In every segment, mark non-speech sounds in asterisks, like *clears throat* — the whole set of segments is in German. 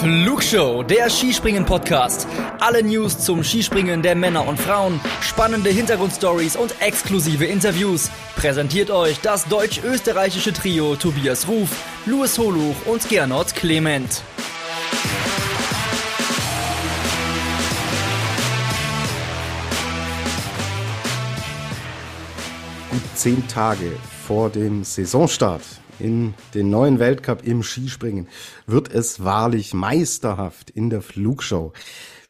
Flugshow, der Skispringen-Podcast. Alle News zum Skispringen der Männer und Frauen, spannende Hintergrundstories und exklusive Interviews. Präsentiert euch das deutsch-österreichische Trio Tobias Ruf, Louis Holuch und Gernot Clement. Gut zehn Tage vor dem Saisonstart in den neuen Weltcup im Skispringen wird es wahrlich meisterhaft in der Flugshow.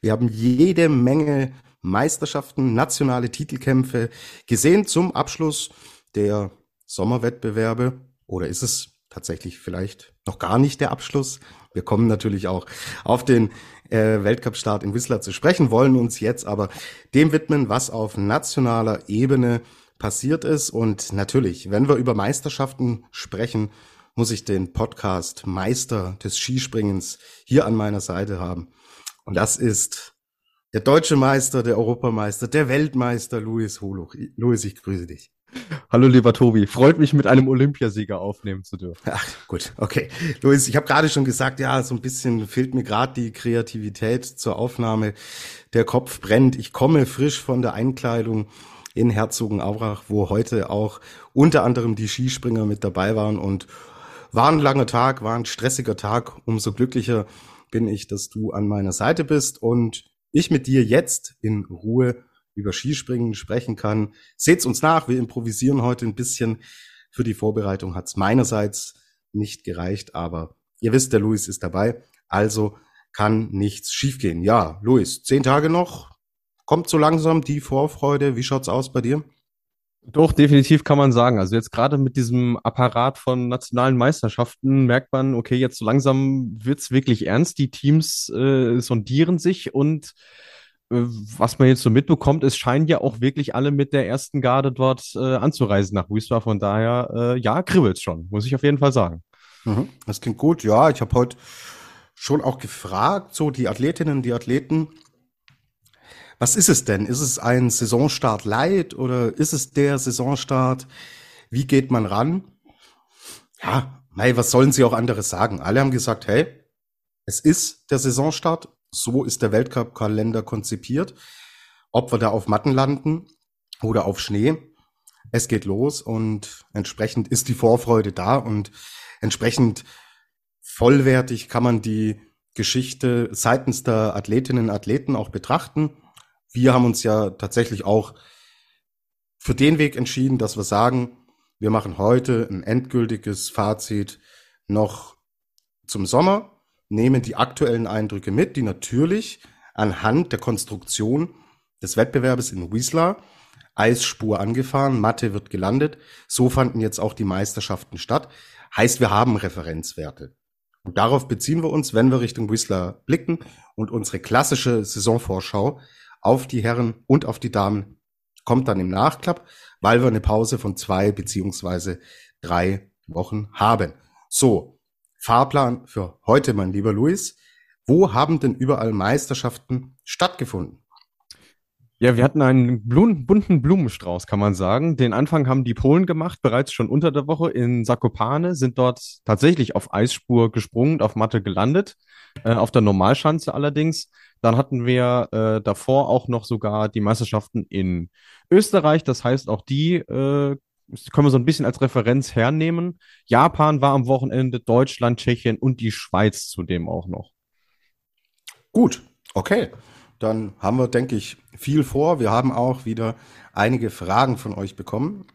Wir haben jede Menge Meisterschaften, nationale Titelkämpfe gesehen zum Abschluss der Sommerwettbewerbe. Oder ist es tatsächlich vielleicht noch gar nicht der Abschluss? Wir kommen natürlich auch auf den äh, Weltcup-Start in Whistler zu sprechen, wollen uns jetzt aber dem widmen, was auf nationaler Ebene passiert ist. Und natürlich, wenn wir über Meisterschaften sprechen, muss ich den Podcast Meister des Skispringens hier an meiner Seite haben. Und das ist der deutsche Meister, der Europameister, der Weltmeister Louis Holuch. Louis, ich grüße dich. Hallo lieber Tobi, freut mich mit einem Olympiasieger aufnehmen zu dürfen. Ach gut, okay. Louis, ich habe gerade schon gesagt, ja, so ein bisschen fehlt mir gerade die Kreativität zur Aufnahme. Der Kopf brennt. Ich komme frisch von der Einkleidung in Herzogenaurach, wo heute auch unter anderem die Skispringer mit dabei waren und war ein langer Tag, war ein stressiger Tag. Umso glücklicher bin ich, dass du an meiner Seite bist und ich mit dir jetzt in Ruhe über Skispringen sprechen kann. Seht's uns nach, wir improvisieren heute ein bisschen. Für die Vorbereitung hat's meinerseits nicht gereicht, aber ihr wisst, der Luis ist dabei, also kann nichts schiefgehen. Ja, Luis, zehn Tage noch, Kommt so langsam die Vorfreude? Wie schaut's aus bei dir? Doch, definitiv kann man sagen. Also jetzt gerade mit diesem Apparat von nationalen Meisterschaften merkt man, okay, jetzt so langsam wird's wirklich ernst. Die Teams äh, sondieren sich und äh, was man jetzt so mitbekommt, es scheinen ja auch wirklich alle mit der ersten Garde dort äh, anzureisen nach Wiesbaden. Von daher, äh, ja, kribbelt's schon, muss ich auf jeden Fall sagen. Mhm, das klingt gut. Ja, ich habe heute schon auch gefragt, so die Athletinnen, die Athleten, was ist es denn? Ist es ein Saisonstart light oder ist es der Saisonstart? Wie geht man ran? Ja, mei, was sollen sie auch anderes sagen? Alle haben gesagt, hey, es ist der Saisonstart. So ist der Weltcup-Kalender konzipiert. Ob wir da auf Matten landen oder auf Schnee, es geht los und entsprechend ist die Vorfreude da und entsprechend vollwertig kann man die Geschichte seitens der Athletinnen und Athleten auch betrachten wir haben uns ja tatsächlich auch für den Weg entschieden, dass wir sagen, wir machen heute ein endgültiges Fazit noch zum Sommer, nehmen die aktuellen Eindrücke mit, die natürlich anhand der Konstruktion des Wettbewerbes in Wiesla Eisspur angefahren, Matte wird gelandet. So fanden jetzt auch die Meisterschaften statt. Heißt, wir haben Referenzwerte. Und darauf beziehen wir uns, wenn wir Richtung Whistler blicken und unsere klassische Saisonvorschau auf die Herren und auf die Damen kommt dann im Nachklapp, weil wir eine Pause von zwei beziehungsweise drei Wochen haben. So, Fahrplan für heute, mein lieber Luis. Wo haben denn überall Meisterschaften stattgefunden? Ja, wir hatten einen bunten Blumenstrauß, kann man sagen. Den Anfang haben die Polen gemacht, bereits schon unter der Woche in Sakopane, sind dort tatsächlich auf Eisspur gesprungen auf Matte gelandet, äh, auf der Normalschanze allerdings. Dann hatten wir äh, davor auch noch sogar die Meisterschaften in Österreich. Das heißt, auch die äh, können wir so ein bisschen als Referenz hernehmen. Japan war am Wochenende, Deutschland, Tschechien und die Schweiz zudem auch noch. Gut, okay. Dann haben wir, denke ich, viel vor. Wir haben auch wieder einige Fragen von euch bekommen.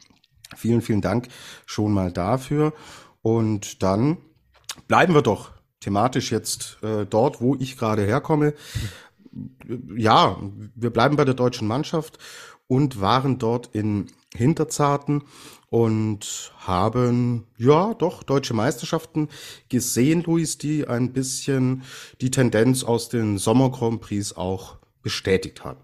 Vielen, vielen Dank schon mal dafür. Und dann bleiben wir doch thematisch jetzt äh, dort, wo ich gerade herkomme. Ja, wir bleiben bei der deutschen Mannschaft und waren dort in Hinterzarten und haben ja doch deutsche Meisterschaften gesehen, Luis, die ein bisschen die Tendenz aus den Sommer Grand Prix auch bestätigt haben.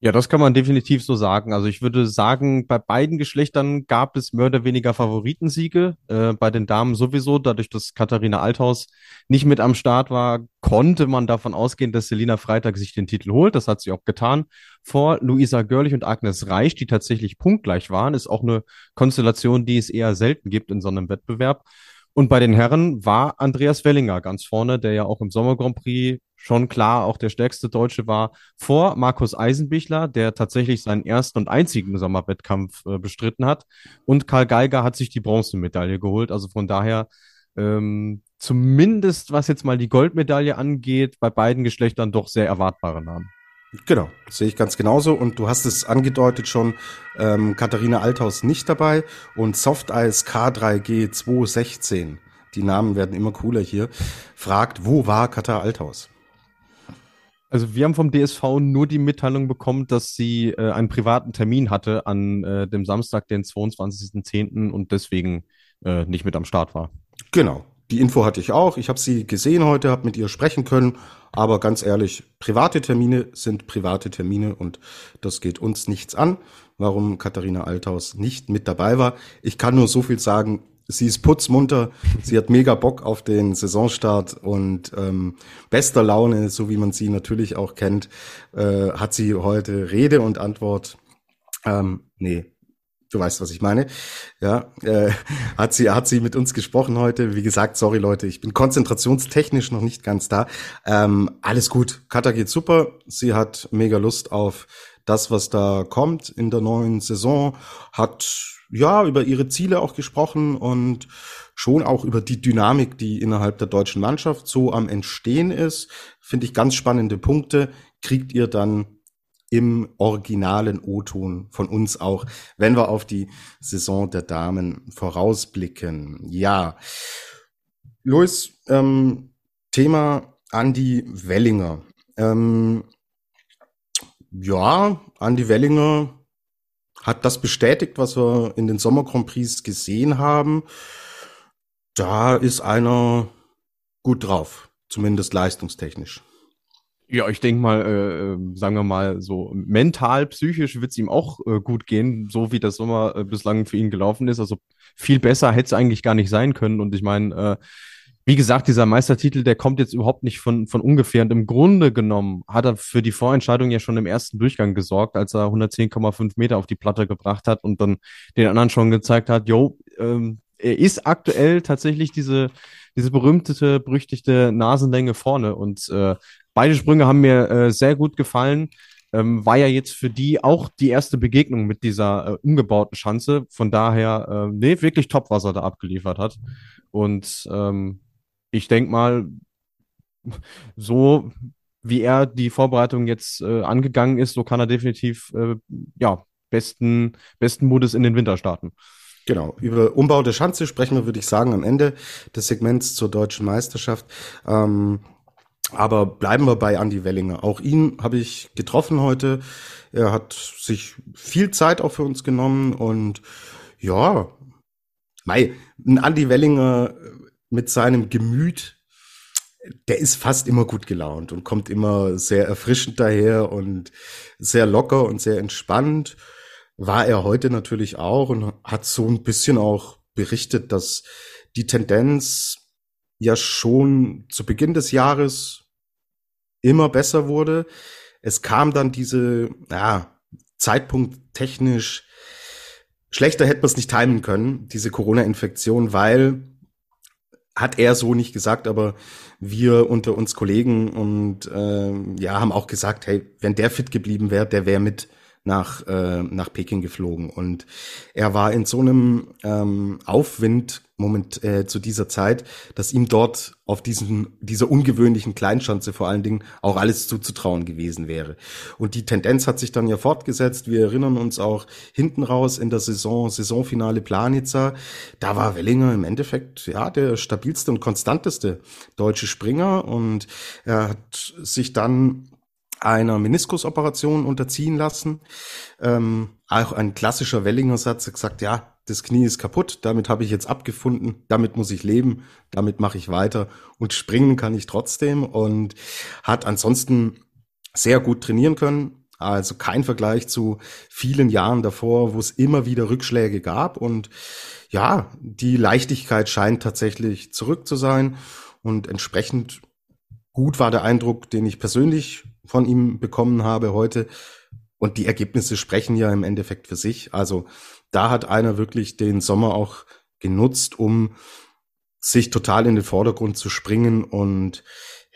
Ja, das kann man definitiv so sagen. Also ich würde sagen, bei beiden Geschlechtern gab es mehr oder weniger Favoritensiege. Äh, bei den Damen sowieso, dadurch, dass Katharina Althaus nicht mit am Start war, konnte man davon ausgehen, dass Selina Freitag sich den Titel holt. Das hat sie auch getan. Vor Luisa Görlich und Agnes Reich, die tatsächlich punktgleich waren, ist auch eine Konstellation, die es eher selten gibt in so einem Wettbewerb. Und bei den Herren war Andreas Wellinger ganz vorne, der ja auch im Sommer Grand Prix schon klar auch der stärkste Deutsche war, vor Markus Eisenbichler, der tatsächlich seinen ersten und einzigen Sommerwettkampf äh, bestritten hat. Und Karl Geiger hat sich die Bronzemedaille geholt. Also von daher ähm, zumindest, was jetzt mal die Goldmedaille angeht, bei beiden Geschlechtern doch sehr erwartbare Namen. Genau, sehe ich ganz genauso. Und du hast es angedeutet schon, ähm, Katharina Althaus nicht dabei und Softeis K3G 216, die Namen werden immer cooler hier, fragt, wo war Katar Althaus? Also wir haben vom DSV nur die Mitteilung bekommen, dass sie äh, einen privaten Termin hatte an äh, dem Samstag, den 22.10. und deswegen äh, nicht mit am Start war. Genau, die Info hatte ich auch. Ich habe sie gesehen heute, habe mit ihr sprechen können. Aber ganz ehrlich, private Termine sind private Termine und das geht uns nichts an, warum Katharina Althaus nicht mit dabei war. Ich kann nur so viel sagen, sie ist putzmunter, sie hat mega Bock auf den Saisonstart und ähm, bester Laune, so wie man sie natürlich auch kennt, äh, hat sie heute Rede und Antwort. Ähm, nee, du weißt, was ich meine. Ja, äh, hat sie hat sie mit uns gesprochen heute. Wie gesagt, sorry Leute, ich bin konzentrationstechnisch noch nicht ganz da. Ähm, alles gut, Kata geht super. Sie hat mega Lust auf das, was da kommt in der neuen Saison. Hat ja über ihre Ziele auch gesprochen und schon auch über die Dynamik, die innerhalb der deutschen Mannschaft so am Entstehen ist. Finde ich ganz spannende Punkte. Kriegt ihr dann im originalen O-Ton von uns auch, wenn wir auf die Saison der Damen vorausblicken. Ja, Luis, ähm, Thema Andy Wellinger. Ähm, ja, Andy Wellinger hat das bestätigt, was wir in den Sommer Grand Prix gesehen haben. Da ist einer gut drauf, zumindest leistungstechnisch. Ja, ich denke mal, äh, äh, sagen wir mal, so mental, psychisch wird es ihm auch äh, gut gehen, so wie das Sommer äh, bislang für ihn gelaufen ist. Also viel besser hätte es eigentlich gar nicht sein können. Und ich meine, äh, wie gesagt, dieser Meistertitel, der kommt jetzt überhaupt nicht von, von ungefähr. Und im Grunde genommen hat er für die Vorentscheidung ja schon im ersten Durchgang gesorgt, als er 110,5 Meter auf die Platte gebracht hat und dann den anderen schon gezeigt hat, jo, ähm, er ist aktuell tatsächlich diese, diese berühmte, berüchtigte Nasenlänge vorne. Und äh, Beide Sprünge haben mir äh, sehr gut gefallen. Ähm, war ja jetzt für die auch die erste Begegnung mit dieser äh, umgebauten Schanze. Von daher, äh, nee, wirklich top, was er da abgeliefert hat. Und ähm, ich denke mal, so wie er die Vorbereitung jetzt äh, angegangen ist, so kann er definitiv äh, ja besten besten Mutes in den Winter starten. Genau, über Umbau der Schanze sprechen wir, würde ich sagen, am Ende des Segments zur deutschen Meisterschaft. Ähm, aber bleiben wir bei Andy Wellinger. Auch ihn habe ich getroffen heute. Er hat sich viel Zeit auch für uns genommen und ja, mei, ein Andy Wellinger mit seinem Gemüt, der ist fast immer gut gelaunt und kommt immer sehr erfrischend daher und sehr locker und sehr entspannt. War er heute natürlich auch und hat so ein bisschen auch berichtet, dass die Tendenz ja schon zu Beginn des Jahres immer besser wurde. Es kam dann diese, ja, Zeitpunkt technisch schlechter hätte man es nicht timen können, diese Corona-Infektion, weil hat er so nicht gesagt, aber wir unter uns Kollegen und äh, ja haben auch gesagt, hey, wenn der fit geblieben wäre, der wäre mit nach, äh, nach Peking geflogen. Und er war in so einem ähm, Aufwind Moment äh, zu dieser Zeit, dass ihm dort auf diesen, dieser ungewöhnlichen Kleinschanze vor allen Dingen auch alles zuzutrauen gewesen wäre. Und die Tendenz hat sich dann ja fortgesetzt. Wir erinnern uns auch hinten raus in der Saison, Saisonfinale Planitzer. Da war Wellinger im Endeffekt, ja, der stabilste und konstanteste deutsche Springer und er hat sich dann einer Meniskusoperation unterziehen lassen. Ähm, auch ein klassischer Wellinger Satz, gesagt, ja, das Knie ist kaputt, damit habe ich jetzt abgefunden, damit muss ich leben, damit mache ich weiter und springen kann ich trotzdem und hat ansonsten sehr gut trainieren können. Also kein Vergleich zu vielen Jahren davor, wo es immer wieder Rückschläge gab und ja, die Leichtigkeit scheint tatsächlich zurück zu sein und entsprechend gut war der Eindruck, den ich persönlich von ihm bekommen habe heute. Und die Ergebnisse sprechen ja im Endeffekt für sich. Also da hat einer wirklich den Sommer auch genutzt, um sich total in den Vordergrund zu springen und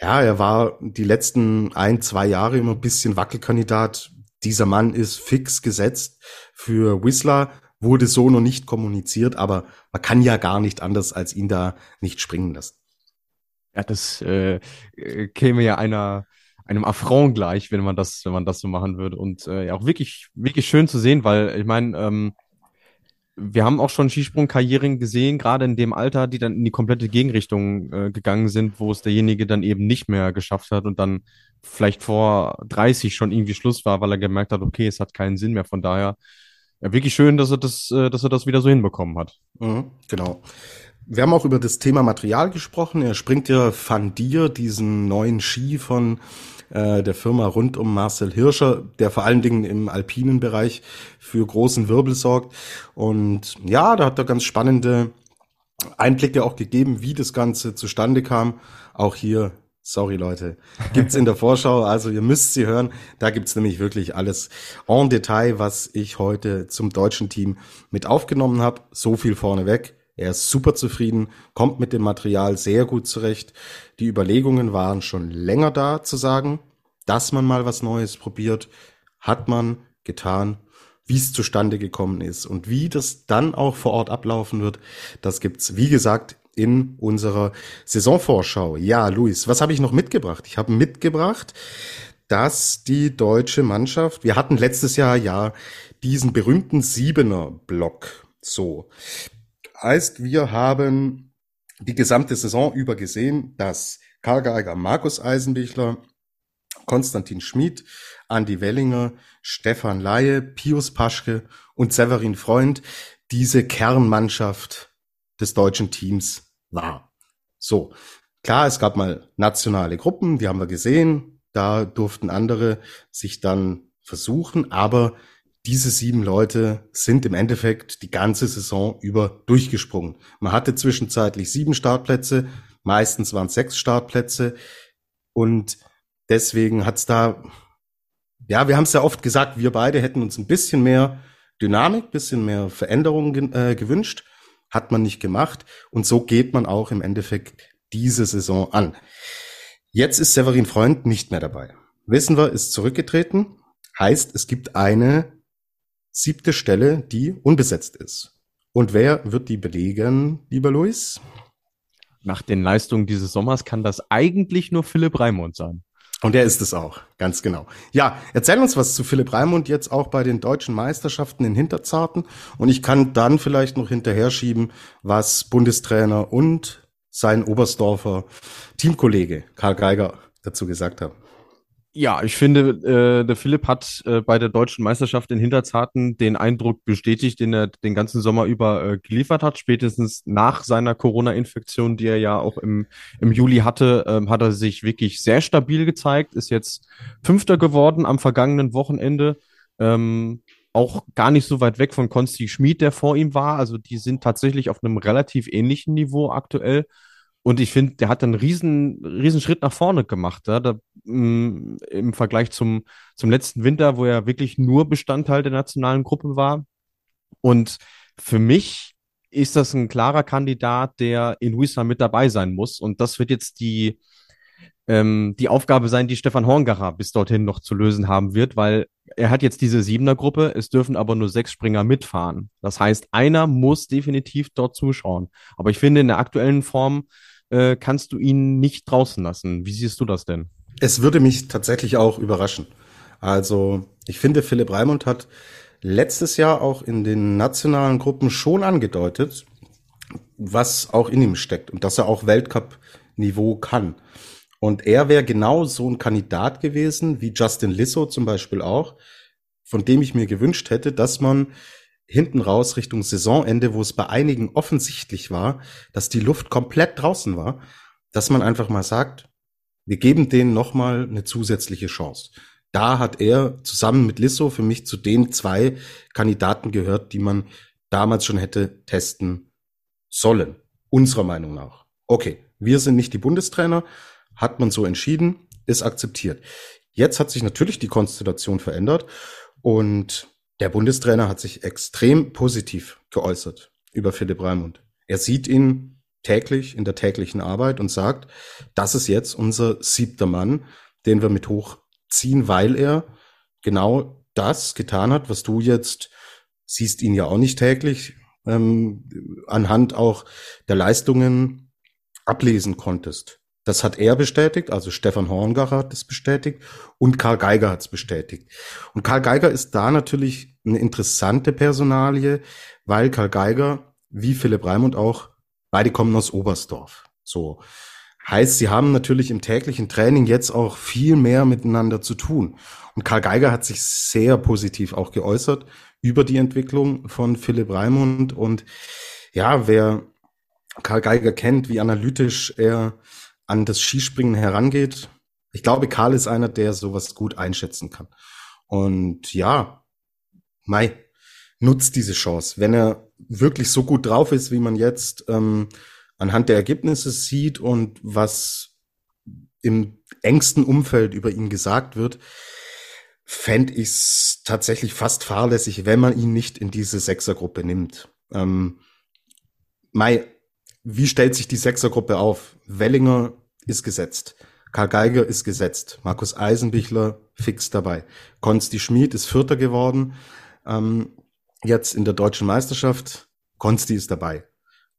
ja, er war die letzten ein, zwei Jahre immer ein bisschen Wackelkandidat. Dieser Mann ist fix gesetzt für Whistler, wurde so noch nicht kommuniziert, aber man kann ja gar nicht anders, als ihn da nicht springen lassen. Ja, das äh, käme ja einer einem Affront gleich, wenn man das, wenn man das so machen würde. Und äh, auch wirklich, wirklich schön zu sehen, weil ich meine, ähm, wir haben auch schon Skisprungkarrieren gesehen, gerade in dem Alter, die dann in die komplette Gegenrichtung äh, gegangen sind, wo es derjenige dann eben nicht mehr geschafft hat und dann vielleicht vor 30 schon irgendwie Schluss war, weil er gemerkt hat, okay, es hat keinen Sinn mehr. Von daher ja, wirklich schön, dass er das, äh, dass er das wieder so hinbekommen hat. Mhm, genau. Wir haben auch über das Thema Material gesprochen. Er springt ja Van Dier, diesen neuen Ski von äh, der Firma rund um Marcel Hirscher, der vor allen Dingen im alpinen Bereich für großen Wirbel sorgt. Und ja, da hat er ganz spannende Einblicke auch gegeben, wie das Ganze zustande kam. Auch hier, sorry Leute, gibt's in der *laughs* Vorschau. Also ihr müsst sie hören. Da gibt's nämlich wirklich alles en Detail, was ich heute zum deutschen Team mit aufgenommen habe. So viel vorneweg. Er ist super zufrieden, kommt mit dem Material sehr gut zurecht. Die Überlegungen waren schon länger da zu sagen, dass man mal was Neues probiert, hat man getan. Wie es zustande gekommen ist und wie das dann auch vor Ort ablaufen wird, das gibt's wie gesagt in unserer Saisonvorschau. Ja, Luis, was habe ich noch mitgebracht? Ich habe mitgebracht, dass die deutsche Mannschaft, wir hatten letztes Jahr ja diesen berühmten Siebener Block. So, Heißt, wir haben die gesamte Saison über gesehen, dass Karl Geiger, Markus Eisenbichler, Konstantin Schmid, Andi Wellinger, Stefan Laie, Pius Paschke und Severin Freund diese Kernmannschaft des deutschen Teams war. So. Klar, es gab mal nationale Gruppen, die haben wir gesehen. Da durften andere sich dann versuchen, aber diese sieben Leute sind im Endeffekt die ganze Saison über durchgesprungen. Man hatte zwischenzeitlich sieben Startplätze, meistens waren es sechs Startplätze und deswegen hat's da, ja, wir haben es ja oft gesagt, wir beide hätten uns ein bisschen mehr Dynamik, bisschen mehr Veränderungen äh, gewünscht, hat man nicht gemacht und so geht man auch im Endeffekt diese Saison an. Jetzt ist Severin Freund nicht mehr dabei. Wissen wir, ist zurückgetreten, heißt, es gibt eine siebte Stelle, die unbesetzt ist. Und wer wird die belegen, lieber Luis? Nach den Leistungen dieses Sommers kann das eigentlich nur Philipp Raimund sein. Und er ist es auch, ganz genau. Ja, erzähl uns was zu Philipp Raimund jetzt auch bei den deutschen Meisterschaften in Hinterzarten. Und ich kann dann vielleicht noch hinterher schieben, was Bundestrainer und sein Oberstdorfer Teamkollege Karl Geiger dazu gesagt haben. Ja, ich finde, äh, der Philipp hat äh, bei der deutschen Meisterschaft in Hinterzarten den Eindruck bestätigt, den er den ganzen Sommer über äh, geliefert hat. Spätestens nach seiner Corona-Infektion, die er ja auch im, im Juli hatte, ähm, hat er sich wirklich sehr stabil gezeigt, ist jetzt Fünfter geworden am vergangenen Wochenende. Ähm, auch gar nicht so weit weg von Konsti Schmid, der vor ihm war. Also die sind tatsächlich auf einem relativ ähnlichen Niveau aktuell. Und ich finde, der hat einen riesen, riesen Schritt nach vorne gemacht, ja, da, mm, im Vergleich zum, zum letzten Winter, wo er wirklich nur Bestandteil der nationalen Gruppe war. Und für mich ist das ein klarer Kandidat, der in Wissa mit dabei sein muss. Und das wird jetzt die, ähm, die Aufgabe sein, die Stefan Horngacher bis dorthin noch zu lösen haben wird, weil er hat jetzt diese Siebener-Gruppe, es dürfen aber nur sechs Springer mitfahren. Das heißt, einer muss definitiv dort zuschauen. Aber ich finde, in der aktuellen Form äh, kannst du ihn nicht draußen lassen. Wie siehst du das denn? Es würde mich tatsächlich auch überraschen. Also, ich finde, Philipp Raimund hat letztes Jahr auch in den nationalen Gruppen schon angedeutet, was auch in ihm steckt und dass er auch Weltcup-Niveau kann. Und er wäre genau so ein Kandidat gewesen, wie Justin Lissow zum Beispiel auch, von dem ich mir gewünscht hätte, dass man hinten raus Richtung Saisonende, wo es bei einigen offensichtlich war, dass die Luft komplett draußen war, dass man einfach mal sagt, wir geben denen nochmal eine zusätzliche Chance. Da hat er zusammen mit Lisso für mich zu den zwei Kandidaten gehört, die man damals schon hätte testen sollen. Unserer Meinung nach. Okay, wir sind nicht die Bundestrainer, hat man so entschieden, ist akzeptiert. Jetzt hat sich natürlich die Konstellation verändert und der Bundestrainer hat sich extrem positiv geäußert über Philipp Raimund. Er sieht ihn täglich in der täglichen Arbeit und sagt, das ist jetzt unser siebter Mann, den wir mit hochziehen, weil er genau das getan hat, was du jetzt siehst ihn ja auch nicht täglich, ähm, anhand auch der Leistungen ablesen konntest. Das hat er bestätigt, also Stefan Horngacher hat es bestätigt und Karl Geiger hat es bestätigt. Und Karl Geiger ist da natürlich eine interessante Personalie, weil Karl Geiger, wie Philipp Raimund auch, beide kommen aus Oberstdorf. So. Heißt, sie haben natürlich im täglichen Training jetzt auch viel mehr miteinander zu tun. Und Karl Geiger hat sich sehr positiv auch geäußert über die Entwicklung von Philipp Raimund. Und ja, wer Karl Geiger kennt, wie analytisch er an das Skispringen herangeht, ich glaube, Karl ist einer, der sowas gut einschätzen kann. Und ja, Mai, nutzt diese Chance. Wenn er wirklich so gut drauf ist, wie man jetzt ähm, anhand der Ergebnisse sieht und was im engsten Umfeld über ihn gesagt wird, fände ich es tatsächlich fast fahrlässig, wenn man ihn nicht in diese Sechsergruppe nimmt. Ähm, Mai, wie stellt sich die Sechsergruppe auf? Wellinger ist gesetzt. Karl Geiger ist gesetzt. Markus Eisenbichler fix dabei. Konsti Schmid ist Vierter geworden. Ähm, jetzt in der deutschen Meisterschaft. Konsti ist dabei.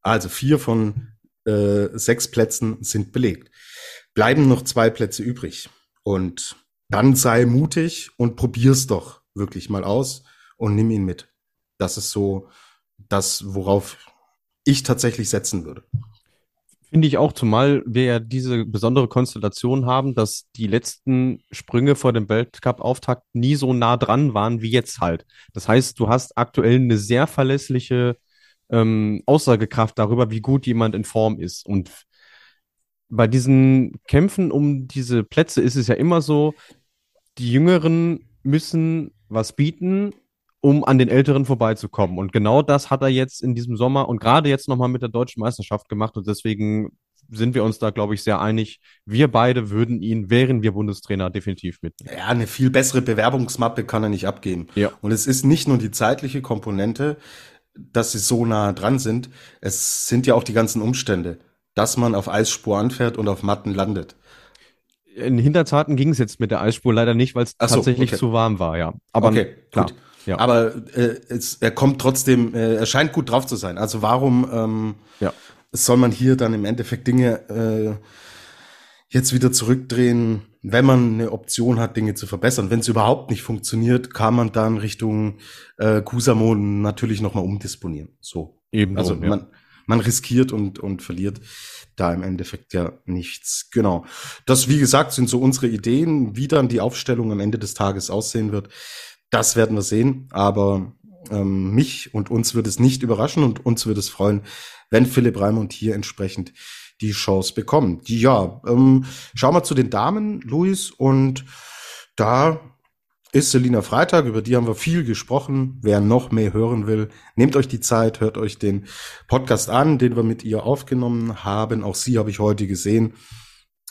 Also vier von äh, sechs Plätzen sind belegt. Bleiben noch zwei Plätze übrig. Und dann sei mutig und probier's doch wirklich mal aus und nimm ihn mit. Das ist so das, worauf ich tatsächlich setzen würde. Finde ich auch, zumal wir ja diese besondere Konstellation haben, dass die letzten Sprünge vor dem Weltcup-Auftakt nie so nah dran waren wie jetzt halt. Das heißt, du hast aktuell eine sehr verlässliche ähm, Aussagekraft darüber, wie gut jemand in Form ist. Und bei diesen Kämpfen um diese Plätze ist es ja immer so, die Jüngeren müssen was bieten, um an den Älteren vorbeizukommen. Und genau das hat er jetzt in diesem Sommer und gerade jetzt nochmal mit der deutschen Meisterschaft gemacht. Und deswegen sind wir uns da, glaube ich, sehr einig. Wir beide würden ihn, wären wir Bundestrainer, definitiv mitnehmen. Ja, eine viel bessere Bewerbungsmappe kann er nicht abgeben. Ja. Und es ist nicht nur die zeitliche Komponente, dass sie so nah dran sind. Es sind ja auch die ganzen Umstände, dass man auf Eisspur anfährt und auf Matten landet in Hinterzarten ging es jetzt mit der Eisspur leider nicht, weil es so, tatsächlich okay. zu warm war, ja. Aber okay, klar. Gut. Ja. Aber äh, es, er kommt trotzdem, äh, er scheint gut drauf zu sein. Also warum ähm, ja. soll man hier dann im Endeffekt Dinge äh, jetzt wieder zurückdrehen, wenn man eine Option hat, Dinge zu verbessern? Wenn es überhaupt nicht funktioniert, kann man dann Richtung äh, Kusamo natürlich nochmal umdisponieren. So. Eben. Also so, ja. man, man riskiert und, und verliert da im Endeffekt ja nichts. Genau. Das, wie gesagt, sind so unsere Ideen, wie dann die Aufstellung am Ende des Tages aussehen wird. Das werden wir sehen. Aber ähm, mich und uns wird es nicht überraschen und uns wird es freuen, wenn Philipp Raimund hier entsprechend die Chance bekommt. Ja, ähm, schauen wir zu den Damen, Luis, und da ist Selina Freitag, über die haben wir viel gesprochen. Wer noch mehr hören will, nehmt euch die Zeit, hört euch den Podcast an, den wir mit ihr aufgenommen haben. Auch sie habe ich heute gesehen,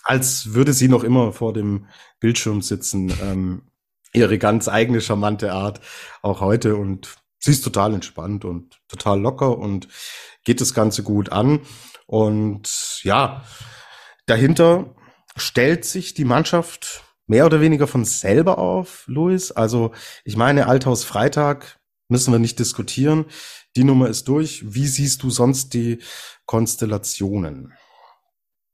als würde sie noch immer vor dem Bildschirm sitzen. Ähm, ihre ganz eigene charmante Art auch heute und sie ist total entspannt und total locker und geht das Ganze gut an. Und ja, dahinter stellt sich die Mannschaft mehr oder weniger von selber auf, Luis. Also ich meine, Althaus Freitag müssen wir nicht diskutieren. Die Nummer ist durch. Wie siehst du sonst die Konstellationen?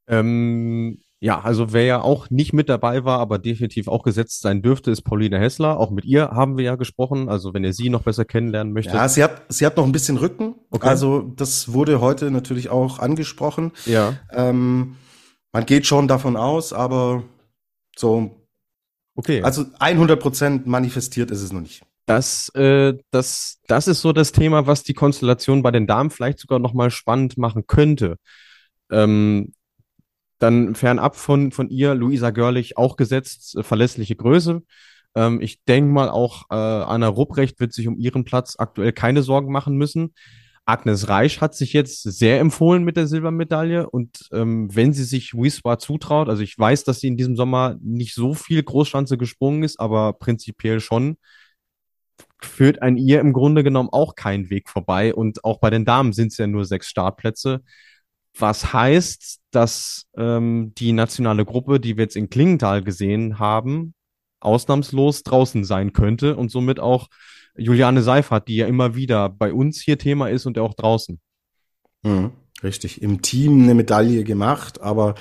Ähm, ja, also wer ja auch nicht mit dabei war, aber definitiv auch gesetzt sein dürfte, ist Pauline Hessler. Auch mit ihr haben wir ja gesprochen. Also wenn ihr sie noch besser kennenlernen möchtet. Ja, sie hat, sie hat noch ein bisschen Rücken. Okay. Also das wurde heute natürlich auch angesprochen. Ja. Ähm, man geht schon davon aus, aber so Okay. Also 100 Prozent manifestiert ist es noch nicht. Das, äh, das, das ist so das Thema, was die Konstellation bei den Damen vielleicht sogar noch mal spannend machen könnte. Ähm, dann fernab von, von ihr, Luisa Görlich, auch gesetzt, äh, verlässliche Größe. Ähm, ich denke mal, auch äh, Anna Rupprecht wird sich um ihren Platz aktuell keine Sorgen machen müssen. Agnes Reich hat sich jetzt sehr empfohlen mit der Silbermedaille und ähm, wenn sie sich Wiswa zutraut, also ich weiß, dass sie in diesem Sommer nicht so viel Großschanze gesprungen ist, aber prinzipiell schon, führt an ihr im Grunde genommen auch kein Weg vorbei und auch bei den Damen sind es ja nur sechs Startplätze. Was heißt, dass ähm, die nationale Gruppe, die wir jetzt in Klingenthal gesehen haben, ausnahmslos draußen sein könnte und somit auch Juliane Seifert, die ja immer wieder bei uns hier Thema ist und auch draußen. Mhm, richtig, im Team eine Medaille gemacht, aber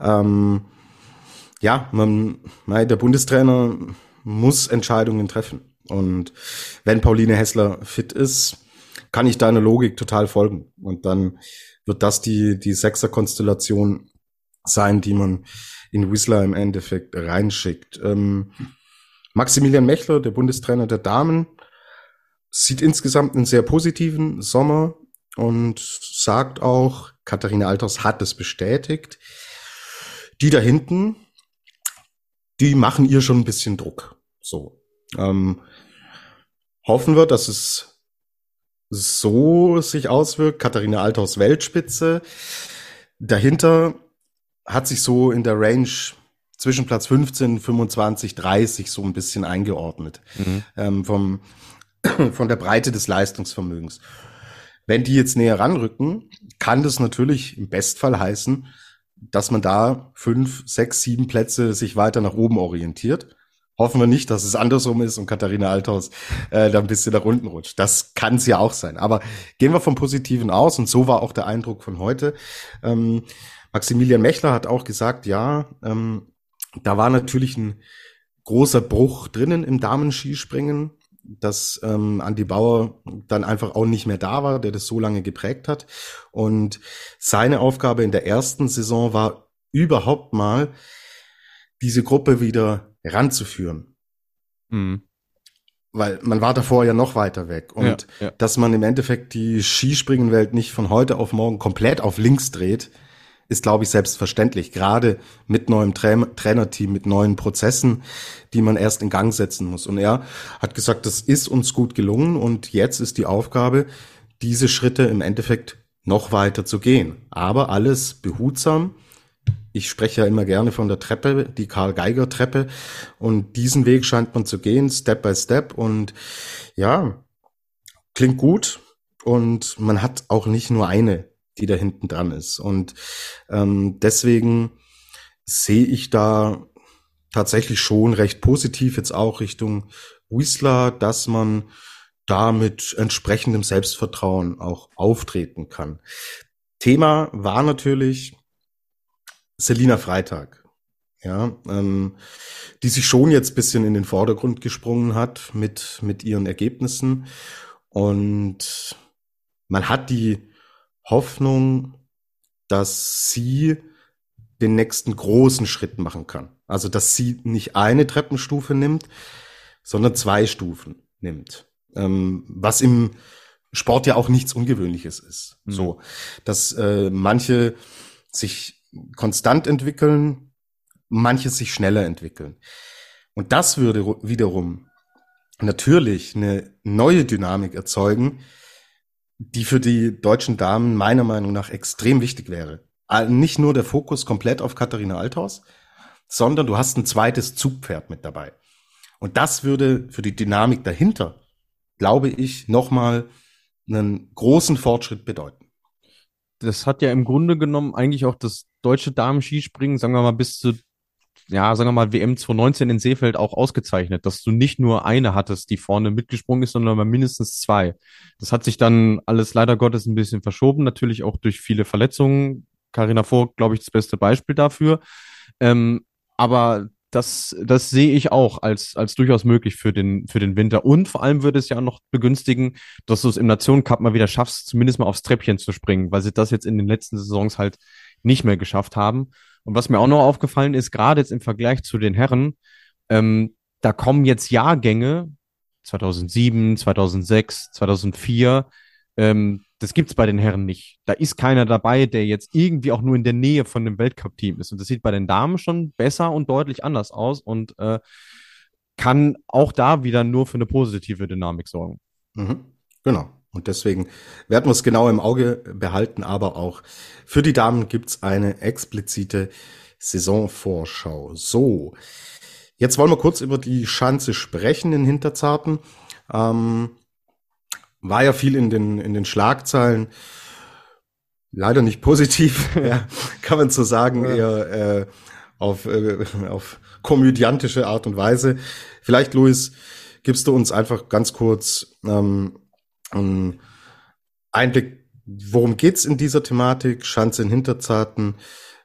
ähm, ja, man, der Bundestrainer muss Entscheidungen treffen. Und wenn Pauline Hessler fit ist, kann ich deiner Logik total folgen. Und dann wird das die, die Sechser-Konstellation sein, die man in Whistler im Endeffekt reinschickt. Ähm, Maximilian Mechler, der Bundestrainer der Damen, sieht insgesamt einen sehr positiven Sommer und sagt auch, Katharina Alters hat es bestätigt. Die da hinten, die machen ihr schon ein bisschen Druck. So. Ähm, hoffen wir, dass es so sich auswirkt. Katharina Althaus Weltspitze. Dahinter hat sich so in der Range zwischen Platz 15, 25, 30 so ein bisschen eingeordnet. Mhm. Ähm, vom, *clears throat* von der Breite des Leistungsvermögens. Wenn die jetzt näher ranrücken, kann das natürlich im Bestfall heißen, dass man da fünf, sechs, sieben Plätze sich weiter nach oben orientiert. Hoffen wir nicht, dass es andersrum ist und Katharina Althaus äh, da ein bisschen nach unten rutscht. Das kann es ja auch sein. Aber gehen wir vom Positiven aus und so war auch der Eindruck von heute. Ähm, Maximilian Mechler hat auch gesagt, ja, ähm, da war natürlich ein großer Bruch drinnen im Damenskispringen, dass ähm, Andi Bauer dann einfach auch nicht mehr da war, der das so lange geprägt hat. Und seine Aufgabe in der ersten Saison war überhaupt mal, diese Gruppe wieder ranzuführen. Mhm. Weil man war davor ja noch weiter weg. Und ja, ja. dass man im Endeffekt die Skispringenwelt nicht von heute auf morgen komplett auf links dreht, ist, glaube ich, selbstverständlich. Gerade mit neuem Tra Trainerteam, mit neuen Prozessen, die man erst in Gang setzen muss. Und er hat gesagt, das ist uns gut gelungen und jetzt ist die Aufgabe, diese Schritte im Endeffekt noch weiter zu gehen. Aber alles behutsam. Ich spreche ja immer gerne von der Treppe, die Karl Geiger Treppe. Und diesen Weg scheint man zu gehen, Step by Step. Und ja, klingt gut. Und man hat auch nicht nur eine die da hinten dran ist. Und ähm, deswegen sehe ich da tatsächlich schon recht positiv jetzt auch Richtung Whistler, dass man da mit entsprechendem Selbstvertrauen auch auftreten kann. Thema war natürlich Selina Freitag, ja, ähm, die sich schon jetzt bisschen in den Vordergrund gesprungen hat mit mit ihren Ergebnissen und man hat die Hoffnung, dass sie den nächsten großen Schritt machen kann. Also, dass sie nicht eine Treppenstufe nimmt, sondern zwei Stufen nimmt. Ähm, was im Sport ja auch nichts Ungewöhnliches ist. Mhm. So, dass äh, manche sich konstant entwickeln, manche sich schneller entwickeln. Und das würde wiederum natürlich eine neue Dynamik erzeugen, die für die deutschen Damen meiner Meinung nach extrem wichtig wäre. Nicht nur der Fokus komplett auf Katharina Althaus, sondern du hast ein zweites Zugpferd mit dabei. Und das würde für die Dynamik dahinter, glaube ich, nochmal einen großen Fortschritt bedeuten. Das hat ja im Grunde genommen eigentlich auch das deutsche Damen-Skispringen, sagen wir mal, bis zu ja, sagen wir mal, WM 2019 in Seefeld auch ausgezeichnet, dass du nicht nur eine hattest, die vorne mitgesprungen ist, sondern mindestens zwei. Das hat sich dann alles leider Gottes ein bisschen verschoben, natürlich auch durch viele Verletzungen. Carina Vogt, glaube ich, das beste Beispiel dafür. Ähm, aber das, das sehe ich auch als, als durchaus möglich für den, für den Winter. Und vor allem würde es ja auch noch begünstigen, dass du es im Nation Cup mal wieder schaffst, zumindest mal aufs Treppchen zu springen, weil sie das jetzt in den letzten Saisons halt nicht mehr geschafft haben. Und was mir auch noch aufgefallen ist, gerade jetzt im Vergleich zu den Herren, ähm, da kommen jetzt Jahrgänge 2007, 2006, 2004. Ähm, das gibt's bei den Herren nicht. Da ist keiner dabei, der jetzt irgendwie auch nur in der Nähe von dem Weltcup-Team ist. Und das sieht bei den Damen schon besser und deutlich anders aus und äh, kann auch da wieder nur für eine positive Dynamik sorgen. Mhm. Genau. Und deswegen werden wir es genau im Auge behalten, aber auch für die Damen gibt's eine explizite Saisonvorschau. So, jetzt wollen wir kurz über die Schanze sprechen in Hinterzarten. Ähm, war ja viel in den, in den Schlagzeilen. Leider nicht positiv, *laughs* ja, kann man so sagen, eher äh, auf, äh, auf komödiantische Art und Weise. Vielleicht, Luis, gibst du uns einfach ganz kurz ähm, einen Einblick, worum geht's in dieser Thematik, Schanze in Hinterzarten,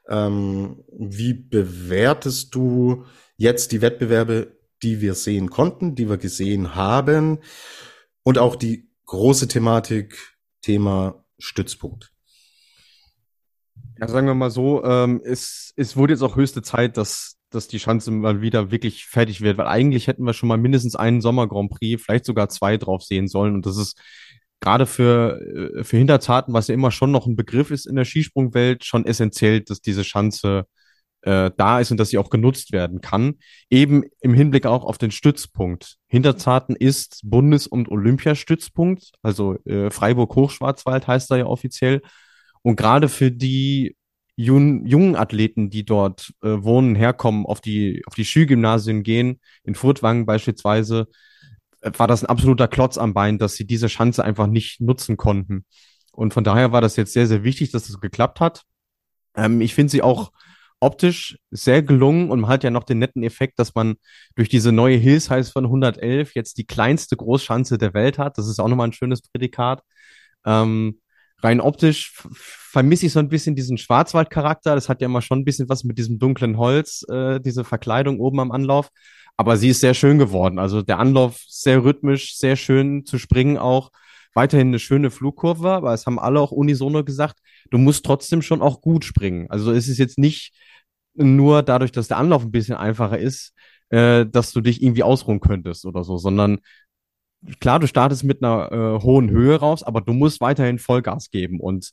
ähm, wie bewertest du jetzt die Wettbewerbe, die wir sehen konnten, die wir gesehen haben und auch die große Thematik, Thema Stützpunkt? Ja, sagen wir mal so, ähm, es, es wurde jetzt auch höchste Zeit, dass, dass die Schanze mal wieder wirklich fertig wird, weil eigentlich hätten wir schon mal mindestens einen Sommer Grand Prix, vielleicht sogar zwei drauf sehen sollen. Und das ist gerade für, äh, für Hinterzarten, was ja immer schon noch ein Begriff ist in der Skisprungwelt, schon essentiell, dass diese Schanze äh, da ist und dass sie auch genutzt werden kann. Eben im Hinblick auch auf den Stützpunkt. Hinterzarten ist Bundes- und Olympiastützpunkt, also äh, Freiburg-Hochschwarzwald heißt da ja offiziell. Und gerade für die jungen, jungen Athleten, die dort äh, wohnen, herkommen, auf die, auf die Skigymnasien gehen, in Furtwangen beispielsweise, äh, war das ein absoluter Klotz am Bein, dass sie diese Schanze einfach nicht nutzen konnten. Und von daher war das jetzt sehr, sehr wichtig, dass das geklappt hat. Ähm, ich finde sie auch optisch sehr gelungen und man hat ja noch den netten Effekt, dass man durch diese neue Hillsize von 111 jetzt die kleinste Großschanze der Welt hat. Das ist auch nochmal ein schönes Prädikat. Ähm, rein optisch vermisse ich so ein bisschen diesen Schwarzwaldcharakter. Das hat ja immer schon ein bisschen was mit diesem dunklen Holz, äh, diese Verkleidung oben am Anlauf. Aber sie ist sehr schön geworden. Also der Anlauf sehr rhythmisch, sehr schön zu springen auch. Weiterhin eine schöne Flugkurve, aber es haben alle auch unisono gesagt, du musst trotzdem schon auch gut springen. Also es ist jetzt nicht nur dadurch, dass der Anlauf ein bisschen einfacher ist, äh, dass du dich irgendwie ausruhen könntest oder so, sondern klar, du startest mit einer äh, hohen Höhe raus, aber du musst weiterhin Vollgas geben. Und